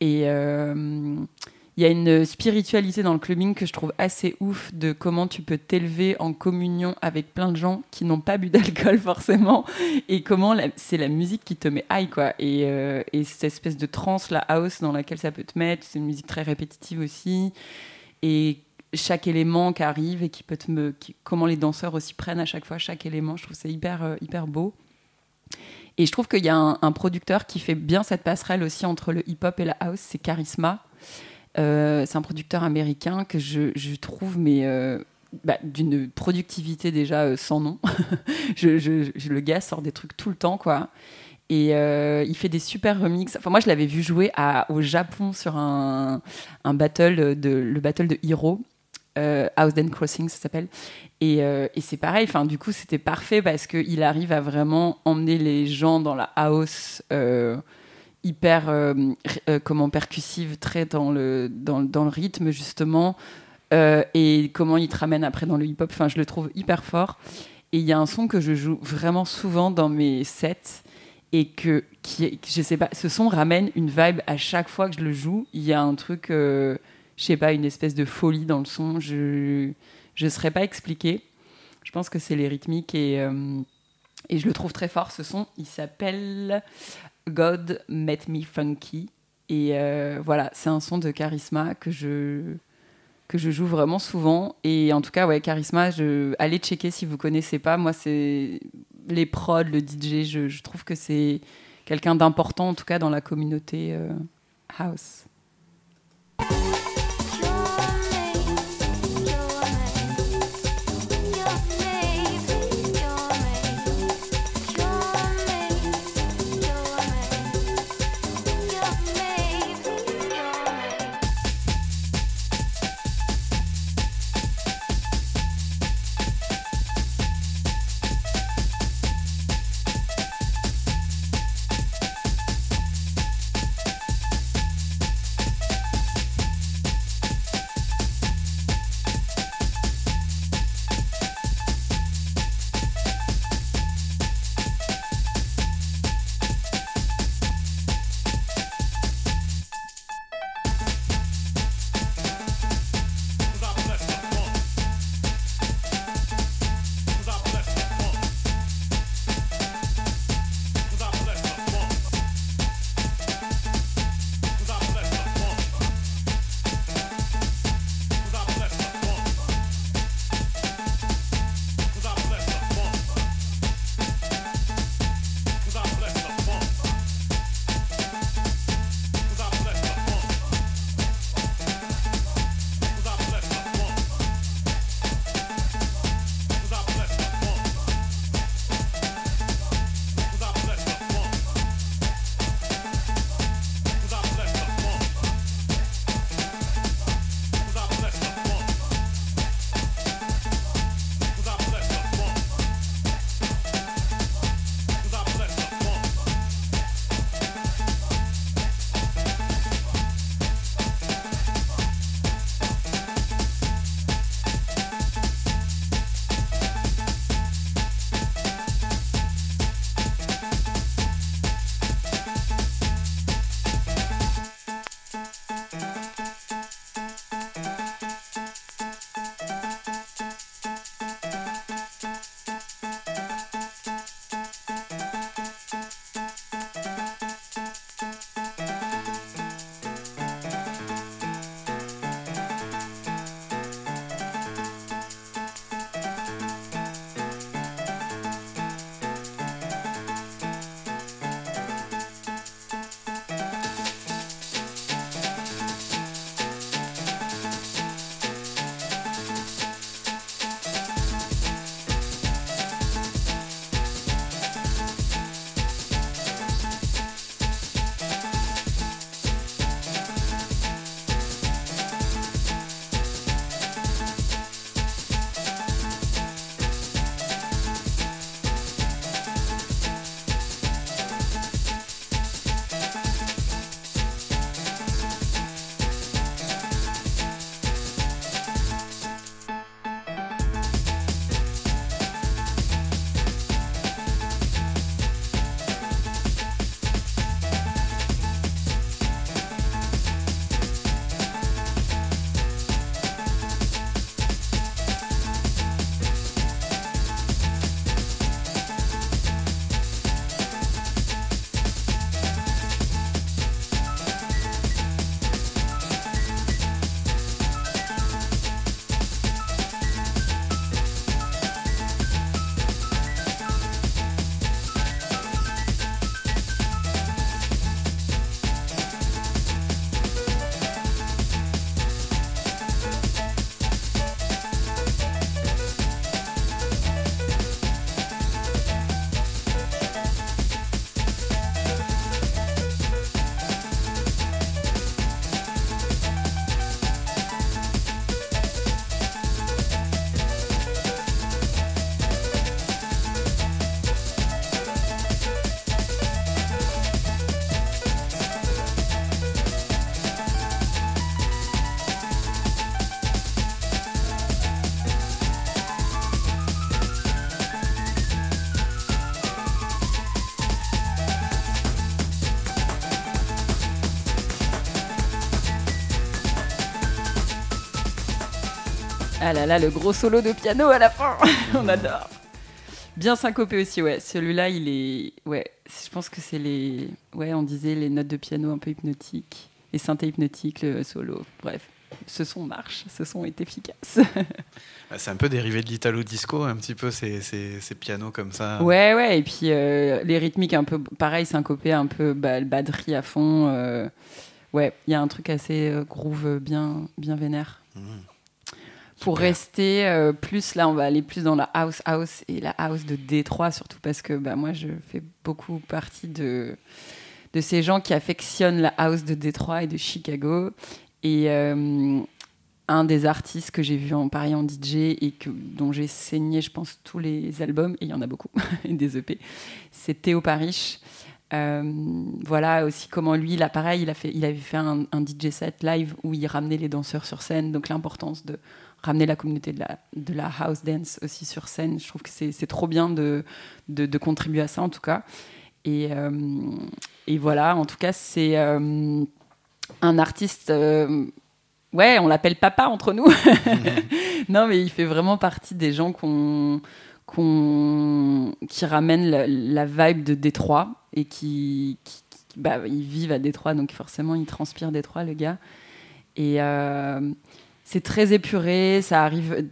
Et euh, il y a une spiritualité dans le clubbing que je trouve assez ouf de comment tu peux t'élever en communion avec plein de gens qui n'ont pas bu d'alcool <laughs> forcément et comment c'est la musique qui te met high quoi. Et, euh, et cette espèce de trance la house dans laquelle ça peut te mettre c'est une musique très répétitive aussi. Et chaque élément qui arrive et qui peut te me comment les danseurs aussi prennent à chaque fois chaque élément je trouve c'est hyper euh, hyper beau. Et je trouve qu'il y a un, un producteur qui fait bien cette passerelle aussi entre le hip-hop et la house, c'est Charisma. Euh, c'est un producteur américain que je, trouve mais euh, bah, d'une productivité déjà euh, sans nom. <laughs> je, le gars sort des trucs tout le temps quoi. Et il fait des super remixes. Enfin, moi, je l'avais vu jouer au Japon sur un, battle, de, le battle de euh, House Dance Crossing, ça s'appelle. Et, c'est pareil, enfin, du coup, c'était parfait parce qu'il arrive à vraiment emmener les gens dans la house hyper euh, euh, comment, percussive, très dans le, dans, dans le rythme, justement. Euh, et comment il te ramène après dans le hip-hop. Enfin, je le trouve hyper fort. Et il y a un son que je joue vraiment souvent dans mes sets. et que, qui, je sais pas, ce son ramène une vibe à chaque fois que je le joue. Il y a un truc, je sais pas, une espèce de folie dans le son. Je je saurais pas expliquer. Je pense que c'est les rythmiques et et je le trouve très fort. Ce son, il s'appelle God Met Me Funky. Et euh, voilà, c'est un son de Charisma que je que je joue vraiment souvent. Et en tout cas ouais Charisma je allez checker si vous connaissez pas. Moi c'est les prods le DJ je, trouve que c'est quelqu'un d'important en tout cas dans la communauté euh, house Ah là là, le gros solo de piano à la fin, <laughs> on adore. Bien syncopé aussi, ouais. Celui-là, il est, ouais. Je pense que c'est les, ouais, on disait les notes de piano un peu hypnotiques, les synthés hypnotiques, le solo. Bref, ce son marche, ce son est efficace. <laughs> Ah, C'est un peu dérivé de l'italo disco, un petit peu ces, ces, ces pianos comme ça. Ouais, ouais, et puis euh, les rythmiques un peu pareil, syncopé, un peu bah, le batterie à fond. euh, ouais, il y a un truc assez euh, groove bien, bien vénère. Mmh. Pour Super. rester euh, plus là, on va aller plus dans la house house et la house de Détroit surtout parce que bah, moi je fais beaucoup partie de de ces gens qui affectionnent la house de Détroit et de Chicago et euh, un des artistes que j'ai vu en Paris en DJ et que, dont j'ai saigné, je pense, tous les albums, et il y en a beaucoup, <laughs> des EP, c'est Théo Parish. Euh, voilà aussi comment lui, là, pareil, il, a fait, il avait fait un, un DJ set live où il ramenait les danseurs sur scène, donc l'importance de ramener la communauté de la, de la house dance aussi sur scène. Je trouve que c'est trop bien de, de, contribuer à ça, en tout cas. Et, euh, et voilà, en tout cas, c'est euh, un artiste. euh, ouais, on l'appelle papa entre nous. <laughs> non, mais il fait vraiment partie des gens qui ramènent la, vibe de Détroit et qui, qui- bah, ils vivent à Détroit, donc forcément, il transpire Détroit, le gars. Et c'est très épuré, ça arrive.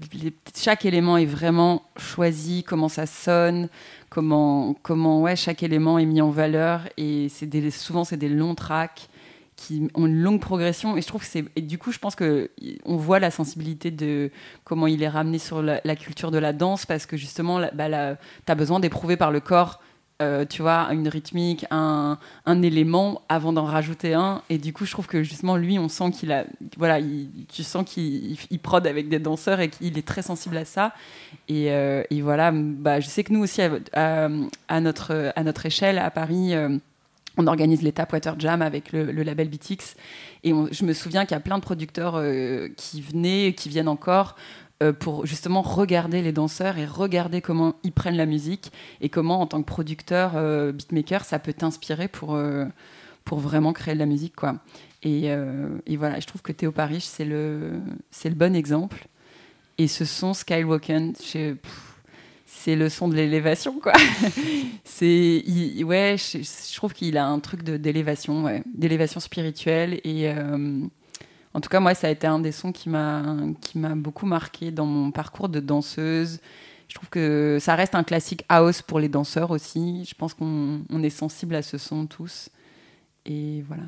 chaque élément est vraiment choisi, comment ça sonne, comment, comment ouais, chaque élément est mis en valeur. Et c'est souvent, c'est des longs tracks qui ont une longue progression. Et je trouve que c'est. Du coup, je pense que y- on voit la sensibilité de comment il est ramené sur la, culture de la danse parce que justement, bah, la- t'as besoin d'éprouver par le corps. Euh, tu vois, une rythmique, un, un élément avant d'en rajouter un. Et du coup, je trouve que justement, lui, on sent qu'il a. Voilà, il- tu sens qu'il il- prod avec des danseurs et qu'il est très sensible à ça. Et, euh, et voilà, bah, je sais que nous aussi, à, notre, à notre échelle, à Paris, euh, on organise les Tapwater Jam avec le, label BTX. Et je me souviens qu'il y a plein de producteurs qui venaient, qui viennent encore. Euh, pour justement regarder les danseurs et regarder comment ils prennent la musique et comment en tant que producteur euh, beatmaker ça peut t'inspirer pour euh, pour vraiment créer de la musique quoi. Et, voilà je trouve que Théo Parish c'est le le bon exemple. Et ce son Skywalken c'est le son de l'élévation quoi. <laughs> C'est ouais je, trouve qu'il a un truc d'élévation ouais, d'élévation spirituelle en tout cas moi ça a été un des sons qui m'a beaucoup marqué dans mon parcours de danseuse. Je trouve que ça reste un classique house pour les danseurs aussi. Je pense qu'on on est sensible à ce son tous. Et voilà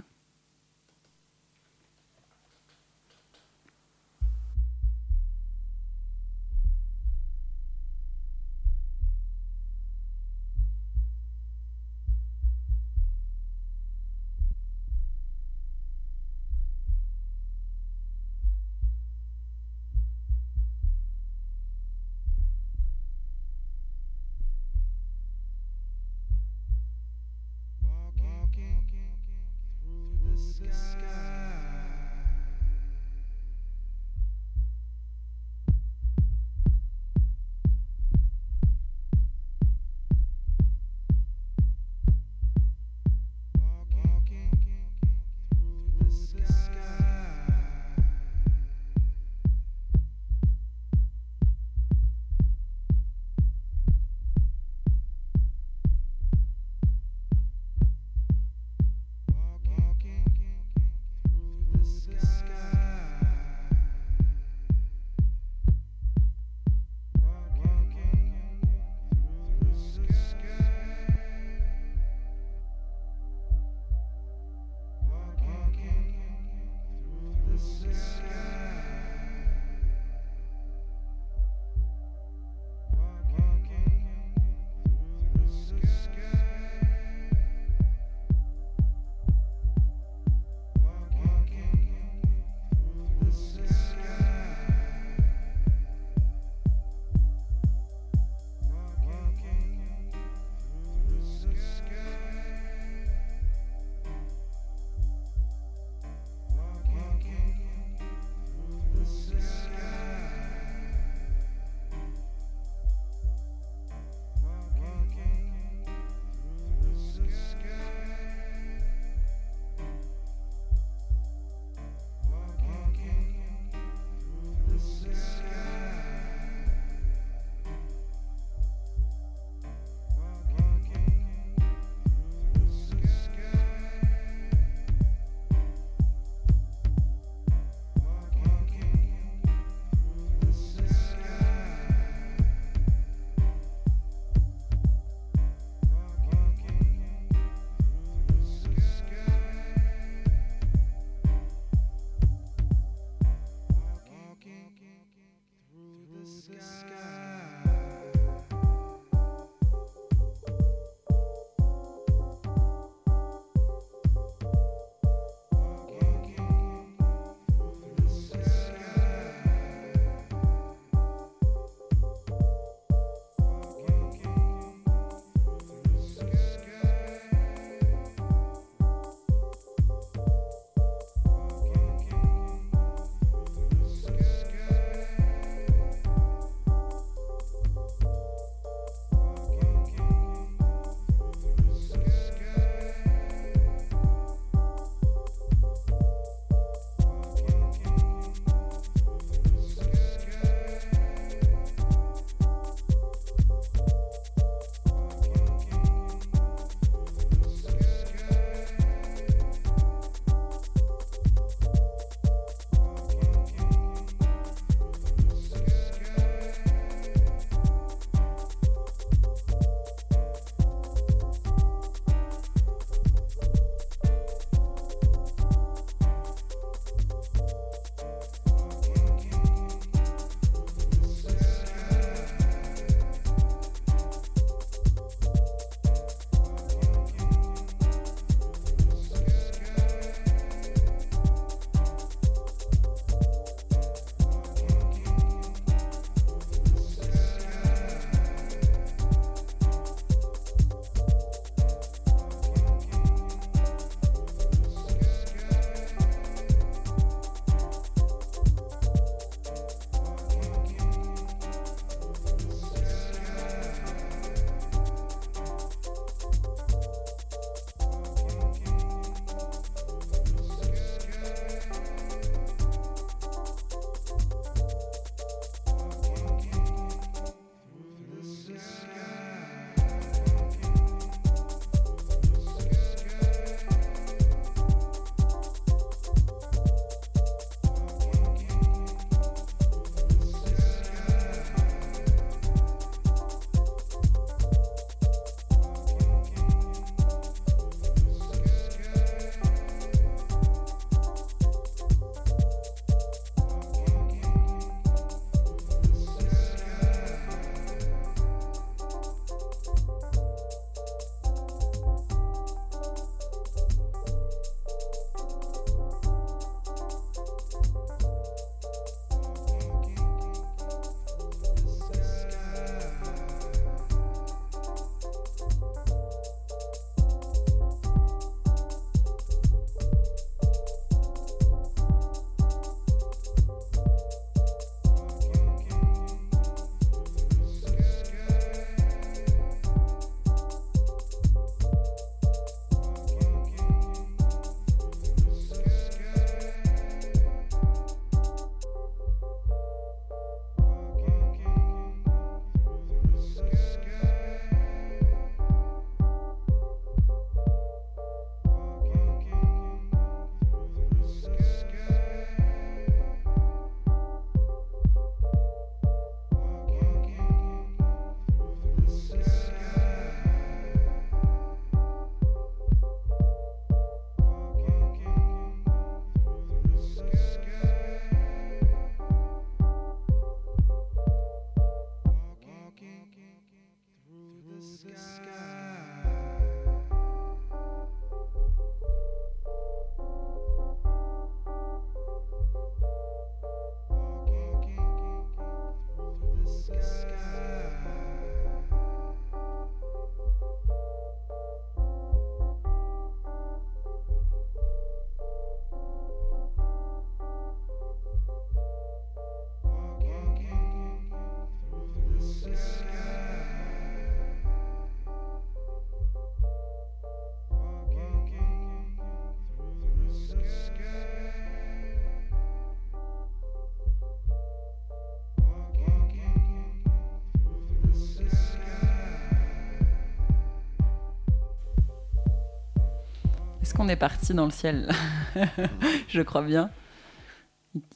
Est-ce qu'on est parti dans le ciel <laughs> Je crois bien.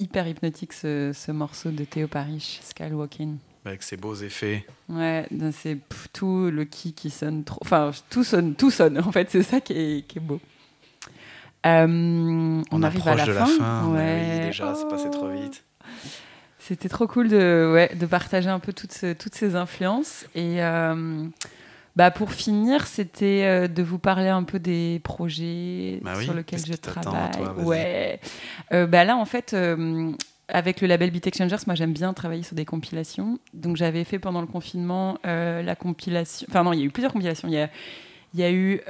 Hyper hypnotique ce, ce morceau de Théo Parish, Skywalking. Avec ses beaux effets. Ouais, c'est tout le qui qui sonne trop. Enfin, tout sonne, tout sonne. En fait, c'est ça qui est, qui est beau. Euh, on, On, arrive à la de fin. la fin. Ouais. oui, déjà, c'est passé trop Oh. vite. C'était trop cool de, ouais, de partager un peu toutes, toutes ces influences. Et euh, bah pour finir, c'était euh, de vous parler un peu des projets Bah oui, sur lesquels je travaille. toi ouais. Euh, bah là, en fait, euh, avec le label Beat Exchangers, moi j'aime bien travailler sur des compilations. Donc j'avais fait pendant le confinement euh, la compilation. Enfin, non, il y a eu plusieurs compilations. Il y a, il y a eu.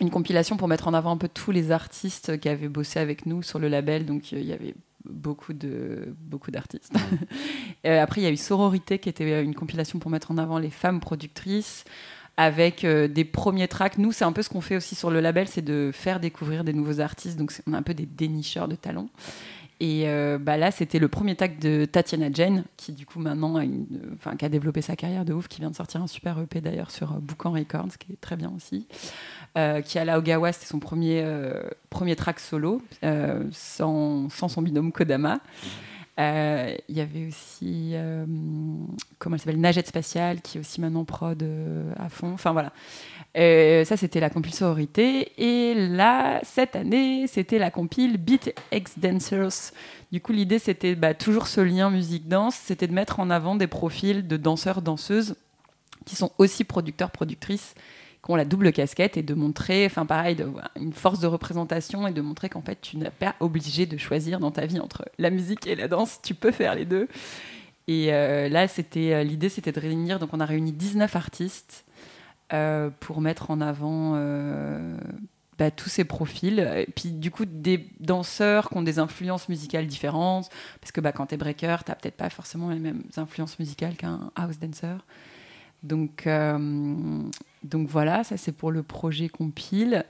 une compilation pour mettre en avant un peu tous les artistes qui avaient bossé avec nous sur le label. Donc il y avait beaucoup de beaucoup d'artistes. <laughs> Euh, après il y a eu Sororité qui était euh, une compilation pour mettre en avant les femmes productrices avec euh, des premiers tracks. Nous c'est un peu ce qu'on fait aussi sur le label, c'est de faire découvrir des nouveaux artistes. Donc on est un peu des dénicheurs de talents. Et euh, bah là, c'était le premier tag de Tatiana Jane, qui du coup maintenant a, une, enfin, qui a développé sa carrière de ouf, qui vient de sortir un super EP d'ailleurs sur Boucan Records, qui est très bien aussi. Euh, qui à la Ogawa, c'était son premier, euh, premier track solo, euh, sans, sans son binôme Kodama. Euh, Il y avait aussi, euh, comment elle s'appelle, Nagette Spatiale, qui est aussi maintenant prod euh, à fond. Enfin voilà. Euh, ça, c'était la compile sororité. Et là, cette année, c'était la compile Beat Dancers. Du coup, l'idée, c'était bah, toujours ce lien musique-danse, c'était de mettre en avant des profils de danseurs-danseuses qui sont aussi producteurs-productrices, qui ont la double casquette et de montrer, enfin pareil, de, une force de représentation et de montrer qu'en fait, tu n'es pas obligé de choisir dans ta vie entre la musique et la danse, tu peux faire les deux. Et euh, là, c'était euh, l'idée, c'était de réunir, donc on a réuni 19 artistes euh, pour mettre en avant bah, tous ces profils. Et puis du coup, des danseurs qui ont des influences musicales différentes, parce que bah, quand tu es breaker, tu peut-être pas forcément les mêmes influences musicales qu'un house dancer. Donc, donc voilà, ça c'est pour le projet compile.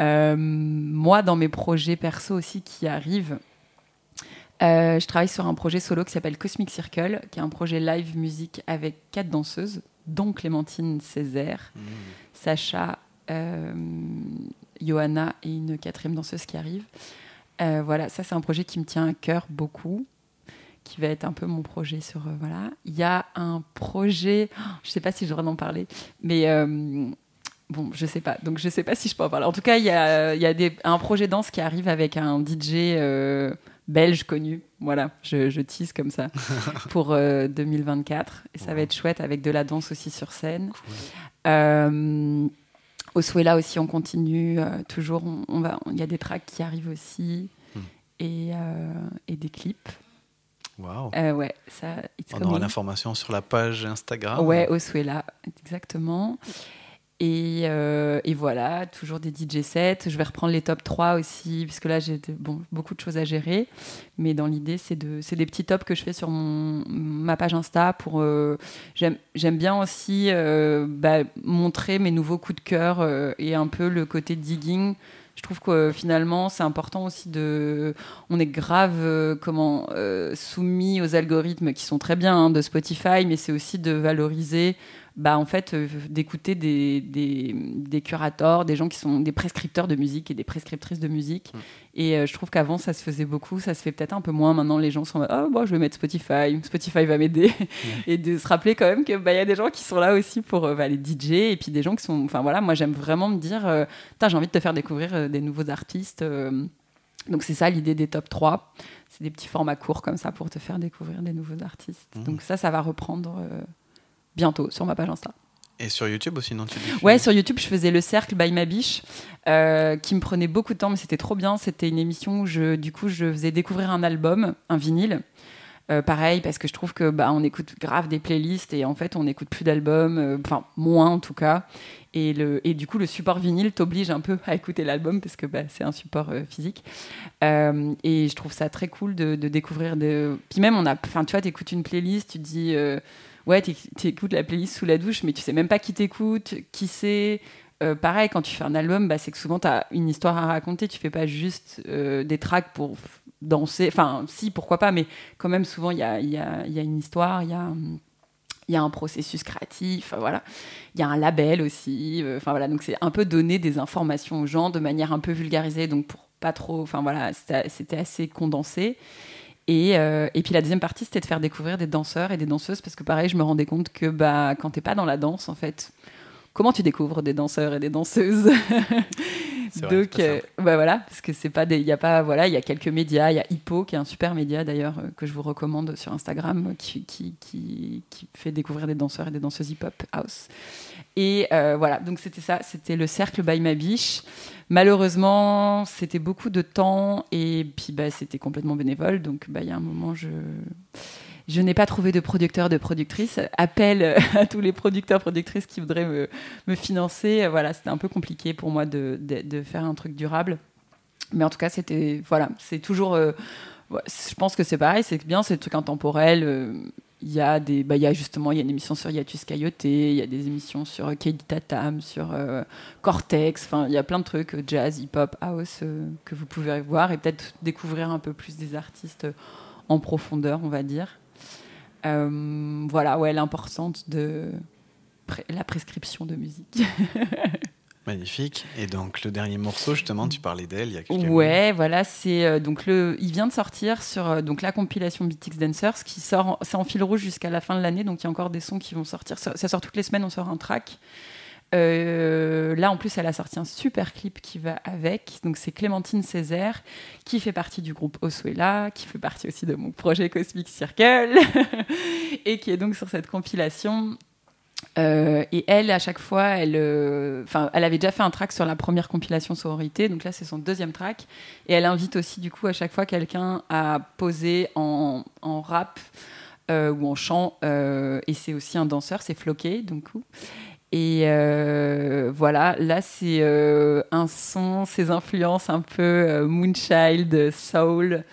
Euh, moi, dans mes projets perso aussi qui arrivent, euh, je travaille sur un projet solo qui s'appelle Cosmic Circle, qui est un projet live musique avec quatre danseuses, dont Clémentine Césaire, Sacha, euh, Johanna et une quatrième danseuse qui arrive. Voilà, ça c'est un projet qui me tient à cœur beaucoup, qui va être un peu mon projet sur euh, voilà. Il y a un projet, oh, je sais pas si le droit d'en parler, mais euh, bon, je sais pas. Donc je sais pas si je peux en parler. En tout cas, il y a, il y a des, un projet danse qui arrive avec un DJ euh, belge connu. Voilà, je, je tease comme ça <laughs> pour euh, 2024 et ça va être chouette avec de la danse aussi sur scène. Euh, au Suela aussi, on continue toujours. On, on va, il y a des tracks qui arrivent aussi Hmm. et, et des clips. Euh, ouais, ça. it's On aura l'information sur la page Instagram. Ouais, au Suela, exactement. Et, euh, et voilà, toujours des DJ sets. Je vais reprendre les top 3 aussi, puisque là, j'ai bon, beaucoup de choses à gérer. Mais dans l'idée, c'est de, des petits tops que je fais sur mon, ma page Insta. Pour, euh, j'aime, bien aussi euh, bah, montrer mes nouveaux coups de cœur et un peu le côté digging. Je trouve que euh, finalement, c'est important aussi de. On est grave euh, comment euh, soumis aux algorithmes qui sont très bien hein, de Spotify, mais c'est aussi de valoriser bah, en fait, euh, d'écouter des, des, des curators, des gens qui sont des prescripteurs de musique et des prescriptrices de musique. Et euh, je trouve qu'avant, ça se faisait beaucoup, ça se fait peut-être un peu moins. Maintenant, les gens sont là, oh, bon, je vais mettre Spotify, Spotify va m'aider. <laughs> et de se rappeler quand même qu'il bah, y a des gens qui sont là aussi pour euh, bah, les DJ et puis des gens qui sont. Enfin voilà, moi, j'aime vraiment me dire, j'ai envie de te faire découvrir des nouveaux artistes. donc, c'est ça l'idée des top 3. C'est des petits formats courts comme ça pour te faire découvrir des nouveaux artistes. Mhm. Donc, ça, ça va reprendre. euh, bientôt sur ma page Insta. Et sur YouTube aussi, non tu Ouais, sur YouTube, je faisais le cercle by ma biche, euh, qui me prenait beaucoup de temps, mais c'était trop bien. C'était une émission où je, du coup, je faisais découvrir un album, un vinyle. Euh, pareil, parce que je trouve que bah, on écoute grave des playlists et en fait, on n'écoute plus d'albums, euh, enfin moins en tout cas. Et, le, et du coup, le support vinyle t'oblige un peu à écouter l'album parce que bah, c'est un support euh, physique. Et je trouve ça très cool de, de découvrir. De... Puis même, on a, tu vois, t'écoutes une playlist, tu dis, ouais, t'éc- t'écoutes la playlist sous la douche, mais tu sais même pas qui t'écoute, qui c'est. Euh, pareil, quand tu fais un album, bah, c'est que souvent tu as une histoire à raconter. Tu fais pas juste euh, des tracks pour danser. Enfin, si, pourquoi pas, mais quand même, souvent, il y a, y a- y a une histoire, il y a, y a un processus créatif, enfin, voilà. Il y a un label aussi. euh, Enfin voilà, donc c'est un peu donner des informations aux gens de manière un peu vulgarisée, donc pour pas trop. Enfin voilà, c'était assez condensé. Et, euh, et puis la deuxième partie, c'était de faire découvrir des danseurs et des danseuses, parce que pareil, je me rendais compte que bah, quand t'es pas dans la danse, en fait, comment tu découvres des danseurs et des danseuses <laughs> vrai, Donc, euh, bah voilà, parce que c'est pas des, il y a pas, voilà, il y a quelques médias, il y a Hippo qui est un super média d'ailleurs euh, que je vous recommande sur Instagram, qui, qui, qui, qui fait découvrir des danseurs et des danseuses hip-hop house. Et euh, voilà, donc c'était ça, c'était le cercle by ma biche. Malheureusement, c'était beaucoup de temps et puis bah, c'était complètement bénévole. Donc bah, il y a un moment, je, je n'ai pas trouvé de producteur, de productrice. Appel <laughs> à tous les producteurs, productrices qui voudraient me, me financer. Voilà, c'était un peu compliqué pour moi de, de, faire un truc durable. Mais en tout cas, c'était. Voilà, c'est toujours. euh, je pense que c'est pareil, c'est bien, c'est des trucs intemporels. euh, Il y a des, bah, y a justement, il y a une émission sur Yatus Coyote, il y a des émissions sur euh, Kaidi Tatam, sur euh, Cortex. Enfin, il y a plein de trucs, euh, jazz, hip-hop, house, que vous pouvez voir et peut-être découvrir un peu plus des artistes en profondeur, on va dire. Voilà, ouais, l'importance de la prescription de musique. <laughs> Magnifique. Et donc, le dernier morceau, justement, tu parlais d'elle il y a quelques. Ouais, voilà, c'est euh, donc le, il vient de sortir sur euh, donc la compilation BTX Dancers qui sort, c'est en fil rouge jusqu'à la fin de l'année, donc il y a encore des sons qui vont sortir. Ça, ça sort toutes les semaines, on sort un track. Euh, là, en plus, elle a sorti un super clip qui va avec. Donc, c'est Clémentine Césaire, qui fait partie du groupe Osuela, qui fait partie aussi de mon projet Cosmic Circle, <laughs> et qui est donc sur cette compilation. Euh, et elle, à chaque fois, elle, euh, elle avait déjà fait un track sur la première compilation sororité, donc là c'est son deuxième track. Et elle invite aussi du coup à chaque fois quelqu'un à poser en, en rap euh, ou en chant. et c'est aussi un danseur, c'est Floqué, donc. Et voilà, là c'est un son, ses influences un peu Moonchild, soul,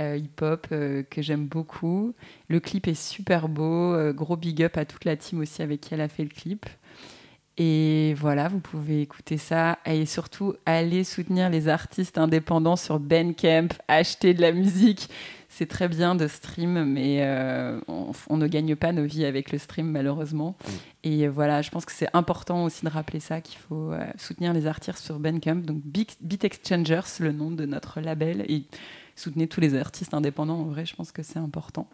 euh, hip-hop euh, que j'aime beaucoup. Le clip est super beau. euh, gros big up à toute la team aussi avec qui elle a fait le clip. Et voilà, vous pouvez écouter ça. Et surtout, allez soutenir les artistes indépendants sur Bandcamp, acheter de la musique. C'est très bien de stream, mais on, on ne gagne pas nos vies avec le stream, malheureusement. Et euh, voilà, je pense que c'est important aussi de rappeler ça, qu'il faut soutenir les artistes sur Bandcamp. Donc, Beat Exchangers, le nom de notre label. Et soutenez tous les artistes indépendants. En vrai, je pense que c'est important.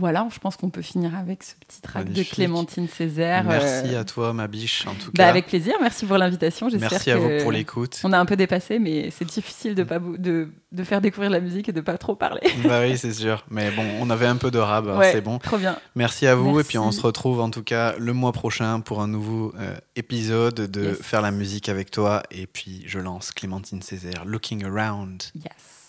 Voilà, je pense qu'on peut finir avec ce petit track Magnifique. de Clémentine Césaire. Merci euh, à toi, ma biche, en tout bah, cas. avec plaisir, merci pour l'invitation. Merci à que vous pour l'écoute. On a un peu dépassé, mais c'est difficile de, pas, de, de faire découvrir la musique et de pas trop parler. <laughs> bah oui, c'est sûr. Mais bon, on avait un peu de rab, Ouais, c'est bon. Trop bien. Merci à vous. Merci. Et puis on se retrouve en tout cas le mois prochain pour un nouveau euh, épisode de Yes. Faire la musique avec toi. Et puis je lance Clémentine Césaire, Looking Around. Yes.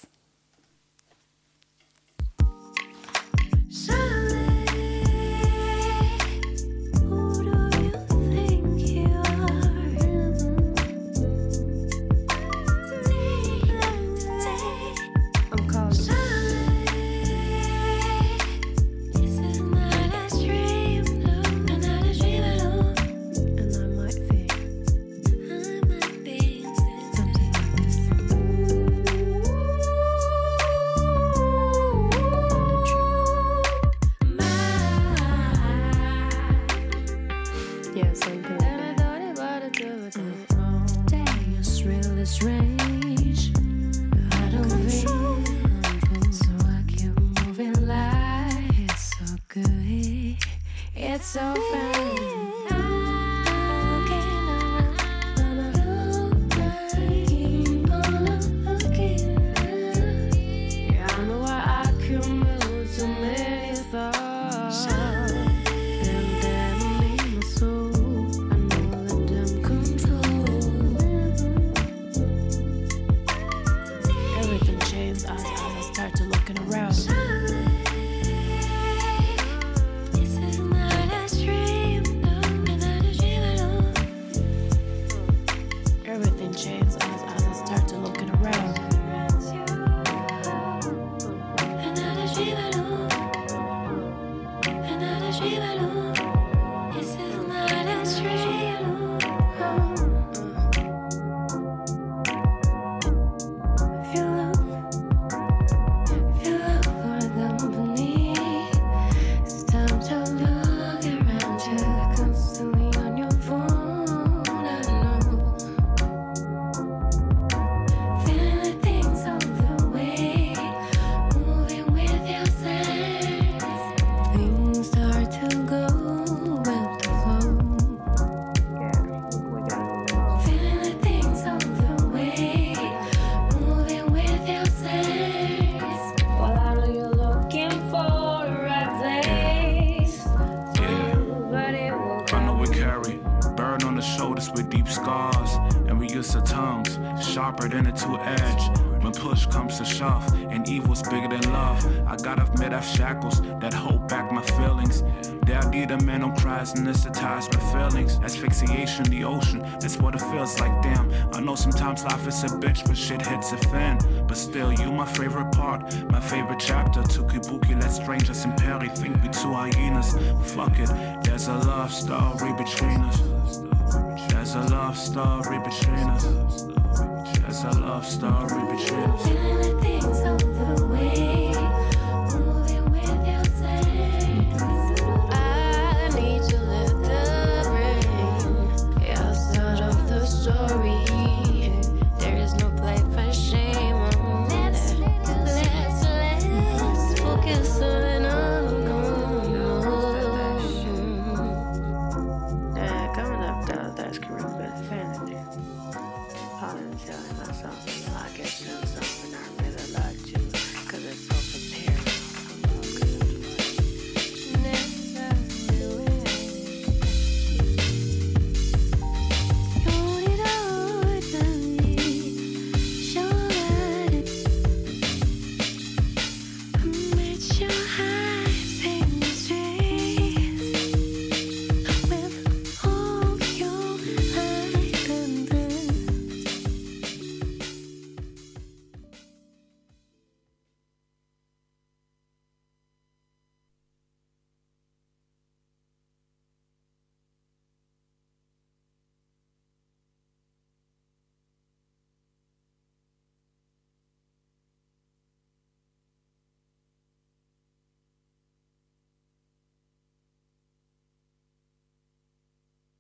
A bitch, but shit hits a fan. But still, you my favorite part, my favorite chapter. Tukibuki, let strangers in Perry think we two hyenas. Fuck it, there's a love story between us. There's a love story between us. There's a love story between us.